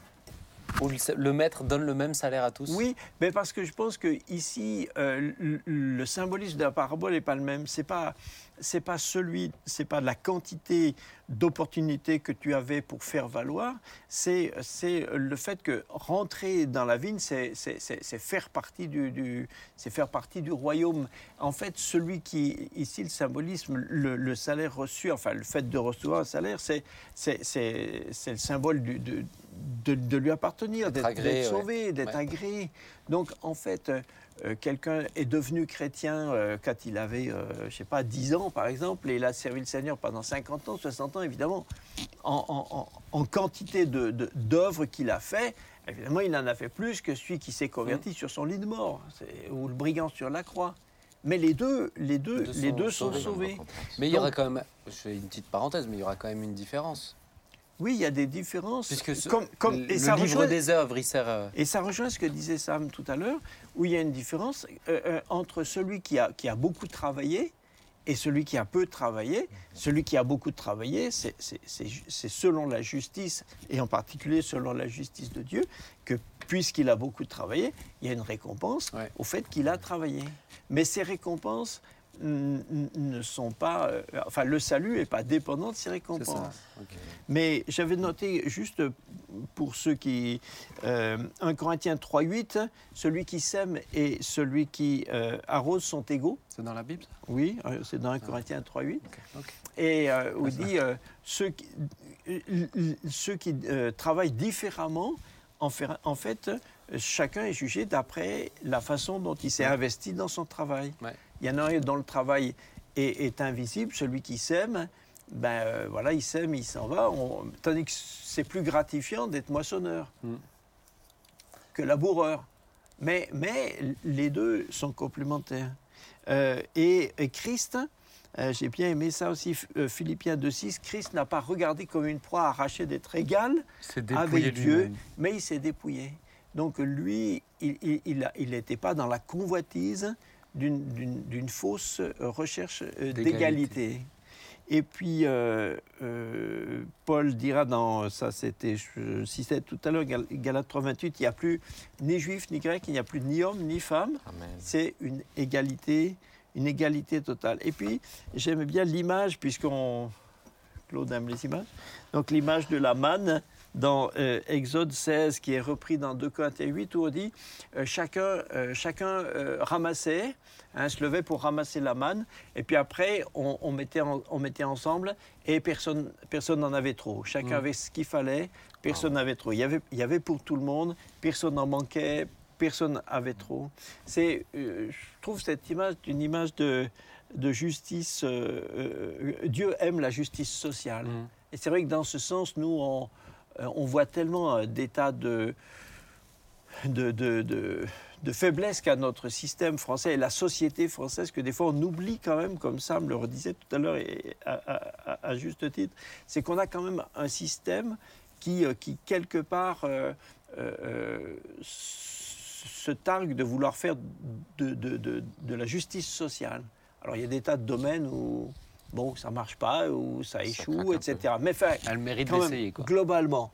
Speaker 1: Où le, maître donne le même salaire à tous
Speaker 5: Oui, mais parce que je pense que ici, euh, le, symbolisme de la parabole n'est pas le même. C'est pas, c'est pas celui, c'est pas la quantité d'opportunités que tu avais pour faire valoir. C'est, le fait que rentrer dans la vigne, c'est, faire partie du, du- faire partie du royaume. En fait, celui qui, ici, le symbolisme, le, salaire reçu, enfin, le fait de recevoir un salaire, c'est, c'est, le symbole du- de, de, de lui appartenir,
Speaker 1: D'être
Speaker 5: sauvé, d'être
Speaker 1: Ouais.
Speaker 5: agréé. Donc, en fait, euh, euh, quelqu'un est devenu chrétien euh, quand il avait, euh, je sais pas, 10 ans, par exemple, et il a servi le Seigneur pendant 50 ans, 60 ans, évidemment, en, en- en- en quantité de- de- d'œuvres qu'il a fait. Évidemment, il en a fait plus que celui qui s'est converti
Speaker 1: Mm.
Speaker 5: sur son lit de mort, ou le brigand sur la croix. Mais les deux, les deux,
Speaker 1: Les deux
Speaker 5: les
Speaker 1: sont
Speaker 5: deux sont
Speaker 1: sauvés.
Speaker 5: sauvés.
Speaker 1: Mais il y aura quand même, je fais une petite parenthèse, mais il y aura quand même une différence.
Speaker 5: Oui, il y a des différences.
Speaker 1: Puisque ce-
Speaker 5: comme, comme,
Speaker 1: le
Speaker 5: et ça
Speaker 1: livre
Speaker 5: rejoint-
Speaker 1: des œuvres, il sert.
Speaker 5: Et ça rejoint ce que disait Sam tout à l'heure, où il y a une différence euh, euh, entre celui qui a, qui a beaucoup travaillé et celui qui a peu travaillé. Celui qui a beaucoup travaillé, c'est selon la justice, et en particulier selon la justice de Dieu, que puisqu'il a beaucoup travaillé, il y a une récompense
Speaker 1: Ouais.
Speaker 5: au fait qu'il a travaillé. Mais ces récompenses ne sont pas... euh, enfin, le salut n'est pas dépendant de ces
Speaker 1: C'est
Speaker 5: récompenses. Mais j'avais noté, juste pour ceux qui... Euh, 1 Corinthiens 3.8, celui qui sème et celui qui euh, arrose sont égaux.
Speaker 1: C'est dans la Bible ça?
Speaker 5: Oui, euh, c'est dans 1 Corinthiens 3.8.
Speaker 1: Ok, ok.
Speaker 5: Et où il dit, ceux qui, ceux qui travaillent différemment, en, fait- en fait, chacun est jugé d'après la façon dont il s'est investi dans son travail.
Speaker 1: Ouais.
Speaker 5: Il y en a un dont le travail est, est invisible, celui qui sème, ben euh, voilà, il sème, il s'en va. On- tandis que c'est plus gratifiant d'être moissonneur
Speaker 1: Mm.
Speaker 5: que laboureur. Mais, mais les deux sont complémentaires. Euh, et, et Christ, euh, j'ai bien aimé ça aussi, Ph- Philippiens 2.6, Christ n'a pas regardé comme une proie arrachée d'être égal avec Dieu, mais il s'est dépouillé. Donc lui, il n'était il, a- il n'était pas dans la convoitise d'une- fausse recherche euh,
Speaker 1: D'égalité.
Speaker 5: Et puis, euh, euh, Paul dira dans, ça c'était, je citais tout à l'heure, Gal- Galates 3.28, il n'y a plus ni juif ni grec, il n'y a plus ni homme ni femme, c'est une égalité, une égalité totale. Et puis, j'aime bien l'image, puisqu'on Claude aime les images. Donc l'image de la manne dans euh, Exode 16, qui est repris dans 2 Corinthiens 8, où on dit euh, chacun, euh, chacun ramassait, hein, se levait pour ramasser la manne, et puis après on, on mettait, en- on mettait ensemble, et personne personne n'en avait trop. Chacun
Speaker 1: Mm.
Speaker 5: avait ce qu'il fallait, personne n'avait trop. Il y, avait, il y avait pour tout le monde, personne n'en manquait, personne avait trop. C'est, je trouve cette image une image de, de justice. Dieu aime la justice sociale.
Speaker 1: Mm.
Speaker 5: Et c'est vrai que dans ce sens, nous, on, on voit tellement euh, d'états de, de, de, de- faiblesse qu'a notre système français et la société française que des fois on oublie quand même, comme Sam le redisait tout à l'heure et à, juste titre, c'est qu'on a quand même un système qui, euh, qui quelque part, euh, euh, euh, se targue de vouloir faire de, de- de- de la justice sociale. Alors il y a des tas de domaines où bon, ça marche pas, où ça échoue, etc. Mais enfin,
Speaker 1: Elle mérite
Speaker 5: quand même,
Speaker 1: d'essayer, quoi.
Speaker 5: globalement,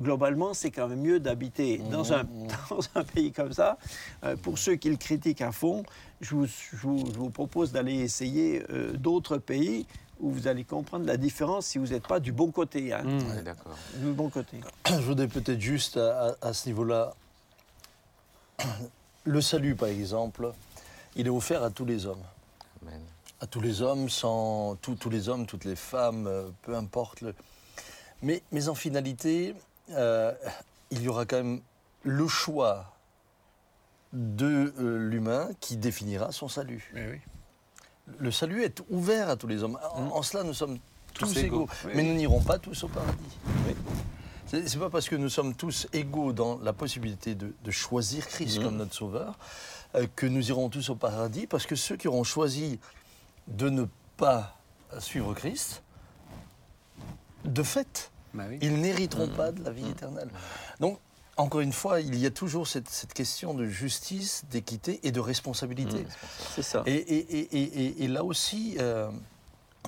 Speaker 5: globalement, c'est quand même mieux d'habiter dans, un, dans un pays comme ça. Euh, pour ceux qui le critiquent à fond, je vous, je vous- je vous propose d'aller essayer euh, d'autres pays où vous allez comprendre la différence si vous n'êtes pas du bon côté. hein.
Speaker 1: Mm.
Speaker 3: Ouais, D'accord.
Speaker 5: Du bon côté. [coughs]
Speaker 4: Je voudrais peut-être juste à, à- à ce niveau-là, [coughs] le salut par exemple, il est offert à tous les hommes.
Speaker 3: Amen.
Speaker 4: À tous les hommes, sans tous- tous les hommes, toutes les femmes, euh, peu importe. le- Mais, mais en finalité, euh, il y aura quand même le choix de euh, l'humain qui définira son salut. Le salut est ouvert à tous les hommes. En, en cela, nous sommes tous,
Speaker 1: Tous
Speaker 4: égaux.
Speaker 1: égaux.
Speaker 4: Mais nous n'irons pas tous au paradis. C'est c'est pas parce que nous sommes tous égaux dans la possibilité de, de choisir Christ comme notre Sauveur euh, que nous irons tous au paradis, parce que ceux qui auront choisi de ne pas suivre Christ, de fait,
Speaker 1: Bah oui.
Speaker 4: ils n'hériteront pas de la vie éternelle. Donc, encore une fois, il y a toujours cette, cette question de justice, d'équité et de responsabilité.
Speaker 5: C'est ça.
Speaker 4: Et, et- et- et- et- et là aussi, euh,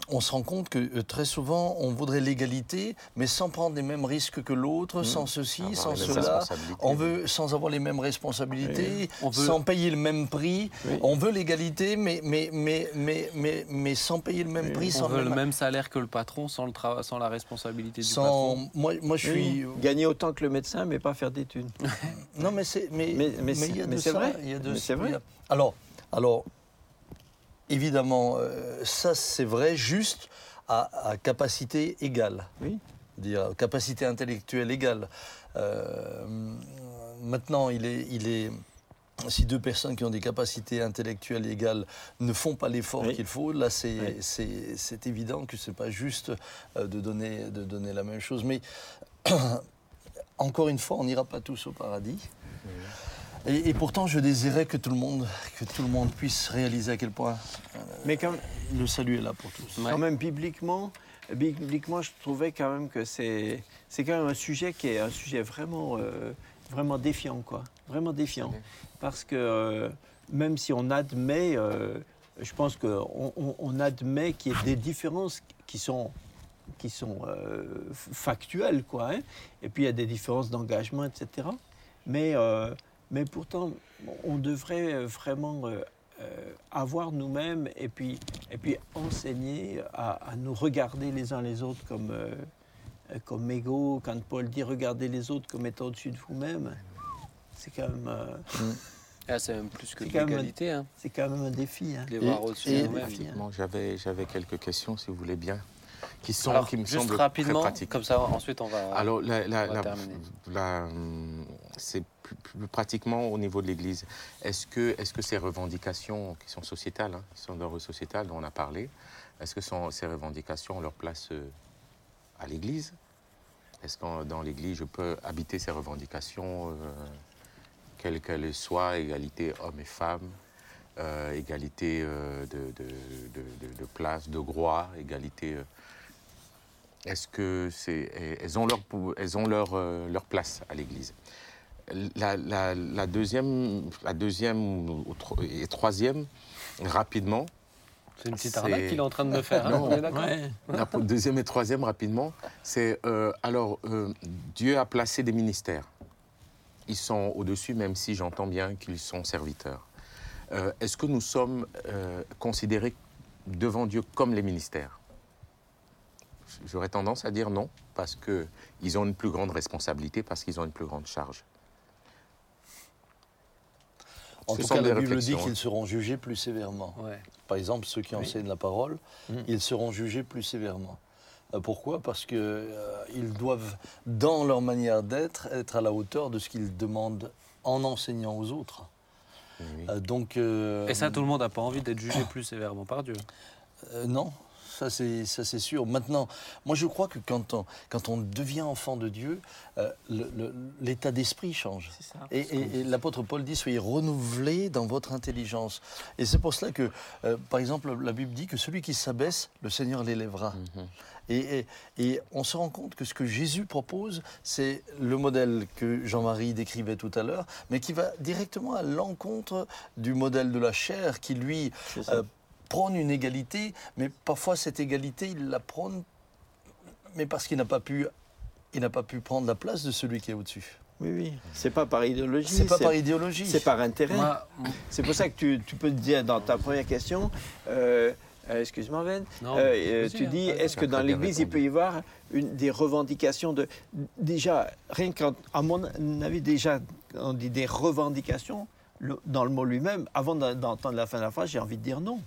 Speaker 4: on se rend compte que euh, très souvent, on voudrait l'égalité, mais sans prendre les mêmes risques que l'autre, sans ceci,
Speaker 3: Avoir
Speaker 4: sans cela. On veut sans avoir les mêmes responsabilités,
Speaker 1: On veut-
Speaker 4: sans payer le même prix.
Speaker 5: Oui.
Speaker 4: On veut l'égalité, mais, mais, mais, mais, mais, mais sans payer le même prix,
Speaker 1: On
Speaker 4: sans
Speaker 1: veut le
Speaker 4: même-
Speaker 1: même salaire que le patron sans, le trava- sans la responsabilité du
Speaker 4: sans-
Speaker 1: patron.
Speaker 4: moi, moi, je suis.
Speaker 5: Oui, Gagner autant que le médecin, mais pas faire d'études.
Speaker 4: Non, mais c'est mais,
Speaker 5: Mais- mais
Speaker 4: mais
Speaker 5: c'est-
Speaker 4: il y a
Speaker 5: mais
Speaker 4: de
Speaker 5: c'est
Speaker 4: ça.
Speaker 5: vrai.
Speaker 4: il y a de
Speaker 5: c'est vrai.
Speaker 4: Alors, alors, évidemment, euh, ça c'est vrai juste à, à capacité égale.
Speaker 5: Oui.
Speaker 4: Dire capacité intellectuelle égale. Euh, maintenant, il est, il est. Si deux personnes qui ont des capacités intellectuelles égales ne font pas l'effort
Speaker 5: Oui.
Speaker 4: qu'il faut, là c'est
Speaker 5: Oui.
Speaker 4: c'est- c'est évident que c'est pas juste euh, de donner, de donner la même chose. Mais [clears throat] encore une fois, on n'ira pas tous au paradis. Et, et pourtant, je désirais que tout le monde, que tout le monde puisse réaliser à quel point
Speaker 5: Mais quand,
Speaker 4: le salut est là pour tous.
Speaker 1: Ouais.
Speaker 5: quand même, bibliquement, bibliquement, je trouvais quand même que c'est c'est quand même un sujet qui est un sujet vraiment, euh, vraiment défiant, quoi. Vraiment défiant. Parce que euh, même si on admet, euh, je pense qu'on on, on admet qu'il y ait des différences qui sont qui sont euh, factuelles, quoi. hein. Et puis il y a des différences d'engagement, etc. Mais, euh, mais pourtant, on devrait vraiment euh, euh, avoir nous-mêmes et puis, et puis enseigner à, à nous regarder les uns les autres comme, euh, euh, comme égaux. Quand Paul dit regardez les autres comme étant au-dessus de vous-même, c'est quand, même, euh,
Speaker 1: Ah, c'est même plus que l'égalité, hein,
Speaker 5: c'est quand même un défi. hein.
Speaker 1: les voir au-dessus de nous-mêmes.
Speaker 3: Effectivement, j'avais, j'avais quelques questions, si vous voulez bien, qui sont,
Speaker 1: Alors,
Speaker 3: qui me
Speaker 1: juste
Speaker 3: semblent
Speaker 1: rapidement,
Speaker 3: très pratiques.
Speaker 1: comme ça, ensuite on va.
Speaker 3: Alors, la, la-
Speaker 1: on va
Speaker 3: la-
Speaker 1: terminer.
Speaker 3: la- hum, c'est pratiquement au niveau de l'Église. Est-ce que, ces revendications qui sont sociétales, hein, sont d'ordre sociétal, dont on a parlé, est-ce que ces revendications ont leur place euh, à l'Église? Est-ce que dans l'Église, je peux habiter ces revendications, euh, quelles qu'elles soient, égalité hommes et femmes, euh, égalité de, place, de droit, égalité. est-ce que elles ont leur place à l'Église? La, la- la deuxième, la deuxième et troisième, rapidement,
Speaker 1: C'est une petite arnaque qu'il est en train de me faire. hein,
Speaker 3: Non.
Speaker 1: on est d'accord
Speaker 5: Ouais.
Speaker 3: la deuxième et troisième rapidement, c'est euh, alors euh, Dieu a placé des ministères. Ils sont au-dessus, même si j'entends bien qu'ils sont serviteurs. Euh, Est-ce que nous sommes considérés devant Dieu comme les ministères? J'aurais tendance à dire non, parce qu'ils ont une plus grande responsabilité, parce qu'ils ont une plus grande charge.
Speaker 4: En
Speaker 3: Ce
Speaker 4: tout cas, la Bible dit qu'ils
Speaker 3: hein.
Speaker 4: seront jugés plus sévèrement.
Speaker 1: Ouais.
Speaker 4: Par exemple, ceux qui enseignent la parole,
Speaker 5: Mm.
Speaker 4: ils seront jugés plus sévèrement. Euh, Pourquoi? Parce qu'ils doivent, dans leur manière d'être, être à la hauteur de ce qu'ils demandent en enseignant aux autres. Euh, donc, euh,
Speaker 1: Et ça, tout le monde n'a pas envie d'être jugé plus sévèrement par Dieu?
Speaker 4: euh, non, ça c'est ça c'est sûr. Maintenant, moi je crois que quand on, quand on devient enfant de Dieu, euh, l'état d'esprit change.
Speaker 1: Ça.
Speaker 4: Et, et- et l'apôtre Paul dit soyez renouvelés dans votre intelligence. Et c'est pour cela que, euh, par exemple, la Bible dit que celui qui s'abaisse, le Seigneur l'élèvera.
Speaker 3: Mhm.
Speaker 4: Et, et- et on se rend compte que ce que Jésus propose, c'est le modèle que Jean-Marie décrivait tout à l'heure, mais qui va directement à l'encontre du modèle de la chair, qui lui prône une égalité, mais parfois cette égalité, il la prône, mais parce qu'il n'a pas pu, il n'a pas pu prendre la place de celui qui est au-dessus.
Speaker 5: Oui, oui. C'est pas par idéologie.
Speaker 4: C'est pas par idéologie.
Speaker 5: C'est par intérêt.
Speaker 1: Moi,
Speaker 5: C'est pour ça que tu, tu peux te dire dans ta première question, euh, euh, excuse-moi Ben,
Speaker 1: Non,
Speaker 5: euh, euh, tu
Speaker 1: hein,
Speaker 5: dis
Speaker 1: vas-y.
Speaker 5: est-ce que dans l'Église il peut y avoir une, des revendications de déjà rien qu'à mon avis déjà on dit des revendications le- dans le mot lui-même avant d'en- d'entendre la fin de la phrase j'ai envie de dire non.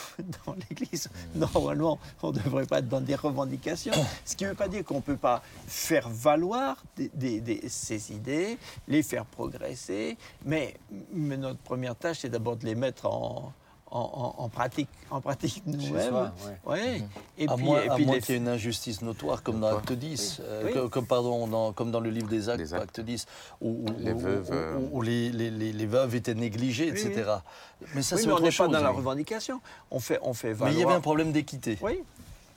Speaker 5: [laughs] Dans l'Église, normalement, on ne devrait pas être dans des revendications. Ce qui ne veut pas dire qu'on ne peut pas faire valoir ces idées, les faire progresser, mais, mais notre première tâche, c'est d'abord de les mettre en, en- en- en pratique, en pratique nous-mêmes.
Speaker 1: ouais.
Speaker 5: Ouais. Et
Speaker 4: à
Speaker 5: puis,
Speaker 4: moins,
Speaker 5: et
Speaker 4: à
Speaker 5: puis
Speaker 4: moins
Speaker 5: les-
Speaker 4: qu'il y ait une injustice notoire, comme dans. Acte 10, euh,
Speaker 5: Oui.
Speaker 4: que- comme, pardon, dans, comme dans le livre des Actes,
Speaker 3: Des Actes.
Speaker 4: Acte 10, où, où-
Speaker 3: Les
Speaker 4: où-
Speaker 3: veuves,
Speaker 4: où-
Speaker 3: euh,
Speaker 4: où les, les- les- les veuves étaient négligées,
Speaker 5: Oui,
Speaker 4: etc. Mais ça,
Speaker 5: oui,
Speaker 4: c'est
Speaker 5: mais on n'est pas dans la
Speaker 4: oui.
Speaker 5: revendication. On fait, on fait
Speaker 4: Mais
Speaker 5: valoir.
Speaker 4: il y avait un problème d'équité.
Speaker 5: Oui,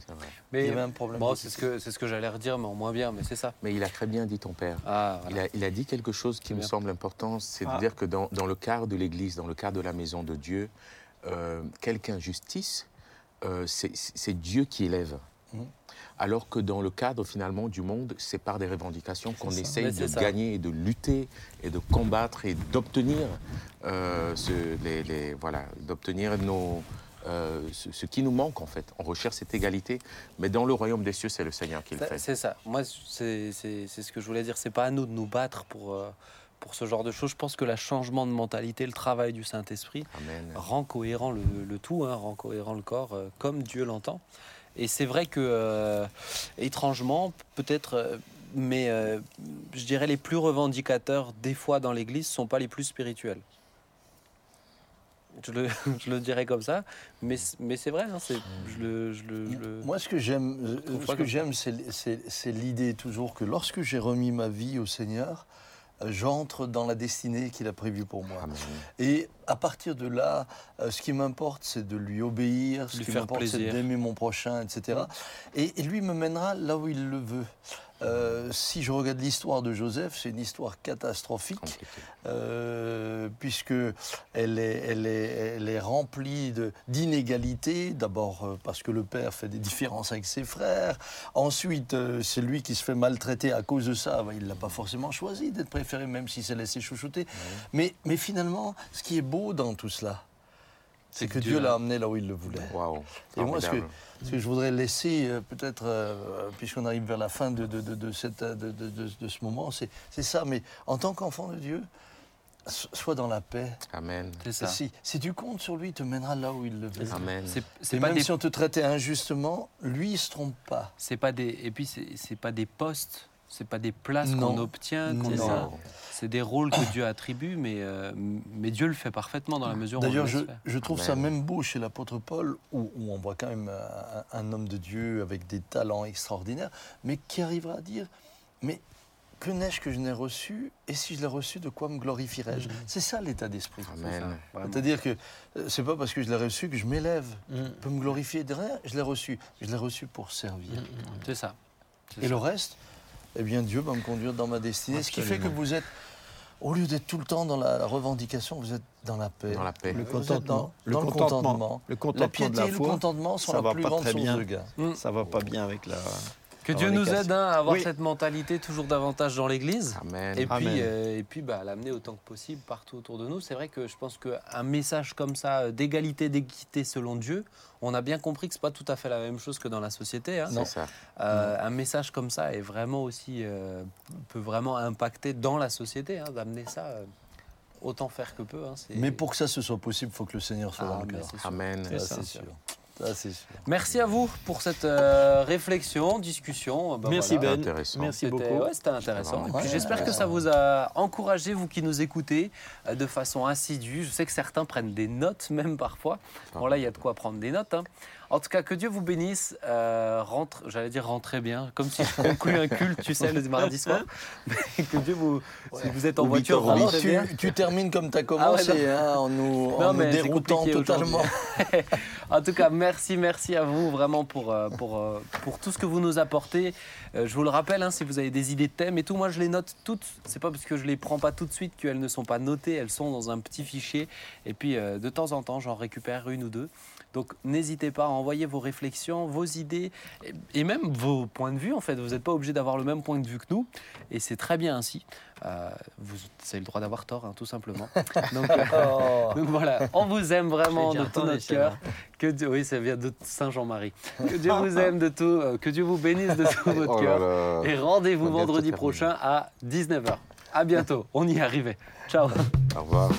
Speaker 3: C'est vrai.
Speaker 4: Il y
Speaker 1: Mais
Speaker 4: avait un problème
Speaker 1: bon,
Speaker 4: d'équité.
Speaker 1: c'est ce que c'est ce que j'allais redire, mais en moins bien. Mais c'est ça.
Speaker 3: Mais il a très bien dit ton père.
Speaker 1: Ah,
Speaker 3: Il,
Speaker 1: voilà.
Speaker 3: a, il a dit quelque chose qui me
Speaker 1: bien.
Speaker 3: semble important, c'est
Speaker 5: Ah.
Speaker 3: de dire que dans, dans le cadre de l'Église, dans le cadre de la maison de Dieu, euh, quelque injustice, euh, c'est Dieu qui élève.
Speaker 4: Mhm.
Speaker 3: Alors que dans le cadre finalement du monde, c'est par des revendications qu'on essaye de
Speaker 1: ça.
Speaker 3: gagner et de lutter et de combattre et d'obtenir euh, ce- les- les- voilà, d'obtenir nos euh, ce, ce qui nous manque en fait. On recherche cette égalité, mais dans le royaume des cieux, c'est le Seigneur qui le fait.
Speaker 1: C'est ça. Moi, c'est ce que je voulais dire. C'est pas à nous de nous battre pour, pour ce genre de choses. Je pense que le changement de mentalité, le travail du Saint-Esprit rend cohérent le, le tout, hein, rend cohérent le corps euh, comme Dieu l'entend. Et c'est vrai que, euh, étrangement, peut-être, euh, mais euh, je dirais les plus revendicateurs, des fois dans l'Église, sont pas les plus spirituels. Je le, [laughs] je le dirais comme ça, mais, c'est vrai, hein, c'est- je le, je le- je le-
Speaker 4: Moi, ce que j'aime, ce que j'aime, c'est- c'est c'est l'idée toujours que lorsque j'ai remis ma vie au Seigneur, euh, j'entre dans la destinée qu'il a prévue pour moi.
Speaker 3: Amen.
Speaker 4: Et à partir de là, euh, ce qui m'importe, c'est de lui obéir, ce
Speaker 1: Lui
Speaker 4: qui m'importe, c'est d'aimer mon prochain, etc. Et, et lui me mènera là où il le veut. Euh, si je regarde l'histoire de Joseph, c'est une histoire catastrophique, euh, puisque elle est, elle est, elle est remplie d'inégalités. D'abord euh, parce que le père fait des différences avec ses frères. Ensuite, c'est lui qui se fait maltraiter à cause de ça. Ben, il l'a pas forcément choisi d'être préféré, même s'il s'est laissé chouchouter. Mais, mais finalement, ce qui est beau dans tout cela, c'est que Dieu l'a amené là où il le voulait. Et moi, ce que,
Speaker 3: formidable.
Speaker 4: ce que je voudrais laisser, euh, peut-être, euh, puisqu'on arrive vers la fin de, de, de- de cette, de, de- de- de ce moment, c'est c'est ça. Mais en tant qu'enfant de Dieu, so- sois dans la paix.
Speaker 3: Amen.
Speaker 1: c'est ça.
Speaker 4: Si, si tu comptes sur lui, il te mènera là où il le veut.
Speaker 3: Amen.
Speaker 1: C'est
Speaker 4: Et
Speaker 1: c'est pas
Speaker 4: même
Speaker 1: des
Speaker 4: si on te traitait injustement, lui, il se trompe pas.
Speaker 1: c'est pas des et puis c'est c'est pas des postes c'est pas des places qu'on obtient a. c'est des rôles que Dieu attribue mais euh, mais Dieu le fait parfaitement dans la mesure où on le
Speaker 4: D'ailleurs, je, trouve ça même beau chez l'apôtre Paul, où, où on voit quand même un, un homme de Dieu avec des talents extraordinaires, mais qui arrivera à dire, mais que n'ai-je que je n'ai reçu, et si je l'ai reçu, de quoi me glorifierais-je C'est ça l'état d'esprit. C'est-à-dire que euh, c'est pas parce que je l'ai reçu que je m'élève.
Speaker 5: Mm.
Speaker 4: Je peux me glorifier de rien, je l'ai reçu. Je l'ai reçu pour servir.
Speaker 1: c'est ça
Speaker 4: Et
Speaker 1: ça.
Speaker 4: le reste, eh bien, Dieu va me conduire dans ma destinée. Ce qui fait que vous êtes, au lieu d'être tout le temps dans la, la revendication, vous êtes dans la paix.
Speaker 3: Dans la paix.
Speaker 5: Le contentement.
Speaker 4: dans, le contentement.
Speaker 5: Le
Speaker 4: La
Speaker 5: contentement
Speaker 4: piété
Speaker 5: de la
Speaker 4: et le
Speaker 5: foi,
Speaker 4: contentement sont
Speaker 5: ça
Speaker 4: la
Speaker 5: va
Speaker 4: plus
Speaker 5: pas
Speaker 4: grande
Speaker 5: très
Speaker 4: source
Speaker 5: bien.
Speaker 4: de gain.
Speaker 1: Mm.
Speaker 5: ça va pas bien avec la.
Speaker 1: Que Dieu nous aide hein, à avoir
Speaker 5: Oui.
Speaker 1: cette mentalité toujours davantage dans l'Église.
Speaker 3: Amen.
Speaker 1: Et puis,
Speaker 5: Amen.
Speaker 1: euh, et puis bah, l'amener autant que possible partout autour de nous. C'est vrai que je pense qu'un message comme ça, euh, d'égalité, d'équité selon Dieu, on a bien compris que ce n'est pas tout à fait la même chose que dans la société. hein.
Speaker 3: C'est ça.
Speaker 1: Euh, un message comme ça est vraiment aussi, euh, peut vraiment impacter dans la société, hein, d'amener ça. euh, autant faire que peu. hein,
Speaker 4: Mais pour que ça ce soit possible, il faut que le Seigneur soit
Speaker 1: Ah,
Speaker 4: dans le cœur.
Speaker 1: c'est sûr.
Speaker 3: Amen.
Speaker 1: C'est
Speaker 4: sûr. Sûr.
Speaker 1: Merci à vous pour cette euh, réflexion, discussion. Ben
Speaker 5: Merci
Speaker 1: voilà.
Speaker 5: Ben.
Speaker 3: Intéressant.
Speaker 5: Merci
Speaker 1: C'était-
Speaker 5: beaucoup.
Speaker 1: ouais, c'était intéressant. J'espère que ça vous a encouragé, vous qui nous écoutez, euh, de façon assidue. Je sais que certains prennent des notes [laughs] même parfois. Bon là, il y a de quoi prendre des notes. hein. En tout cas, que Dieu vous bénisse. Euh, rentre, j'allais dire rentrez bien, comme si je concluais un culte, tu sais, le mardi soir. Mais que Dieu vous, si vous êtes en
Speaker 3: Ou
Speaker 1: voiture,
Speaker 3: Victor
Speaker 1: rentrez bien.
Speaker 4: Tu, tu termines comme tu as
Speaker 1: Ah
Speaker 4: commencé,
Speaker 1: ouais,
Speaker 4: hein, en nous, [laughs]
Speaker 1: Non,
Speaker 4: en nous
Speaker 1: mais c'est
Speaker 4: déroutant totalement. [laughs]
Speaker 1: En tout cas, merci, merci à vous vraiment pour, euh, pour, euh, pour tout ce que vous nous apportez. Je vous le rappelle, hein, si vous avez des idées de thèmes et tout, moi je les note toutes. C'est pas parce que je les prends pas tout de suite qu'elles ne sont pas notées, elles sont dans un petit fichier. Et puis de temps en temps, j'en récupère une ou deux. Donc n'hésitez pas à envoyer vos réflexions, vos idées et, même vos points de vue. En fait, vous n'êtes pas obligé d'avoir le même point de vue que nous, et c'est très bien ainsi. Euh, vous avez le droit d'avoir tort, hein, tout simplement. [laughs] Donc, euh,
Speaker 4: Oh.
Speaker 1: donc voilà, on vous aime vraiment de tout notre cœur. Que Dieu, oui, ça vient de Saint Jean-Marie. Que Dieu vous aime de tout, euh, que Dieu vous bénisse de tout [laughs] votre
Speaker 3: Oh là
Speaker 1: cœur. Et rendez-vous vendredi prochain à 19h. À bientôt, on y est arrivé. Ciao.
Speaker 3: Au revoir.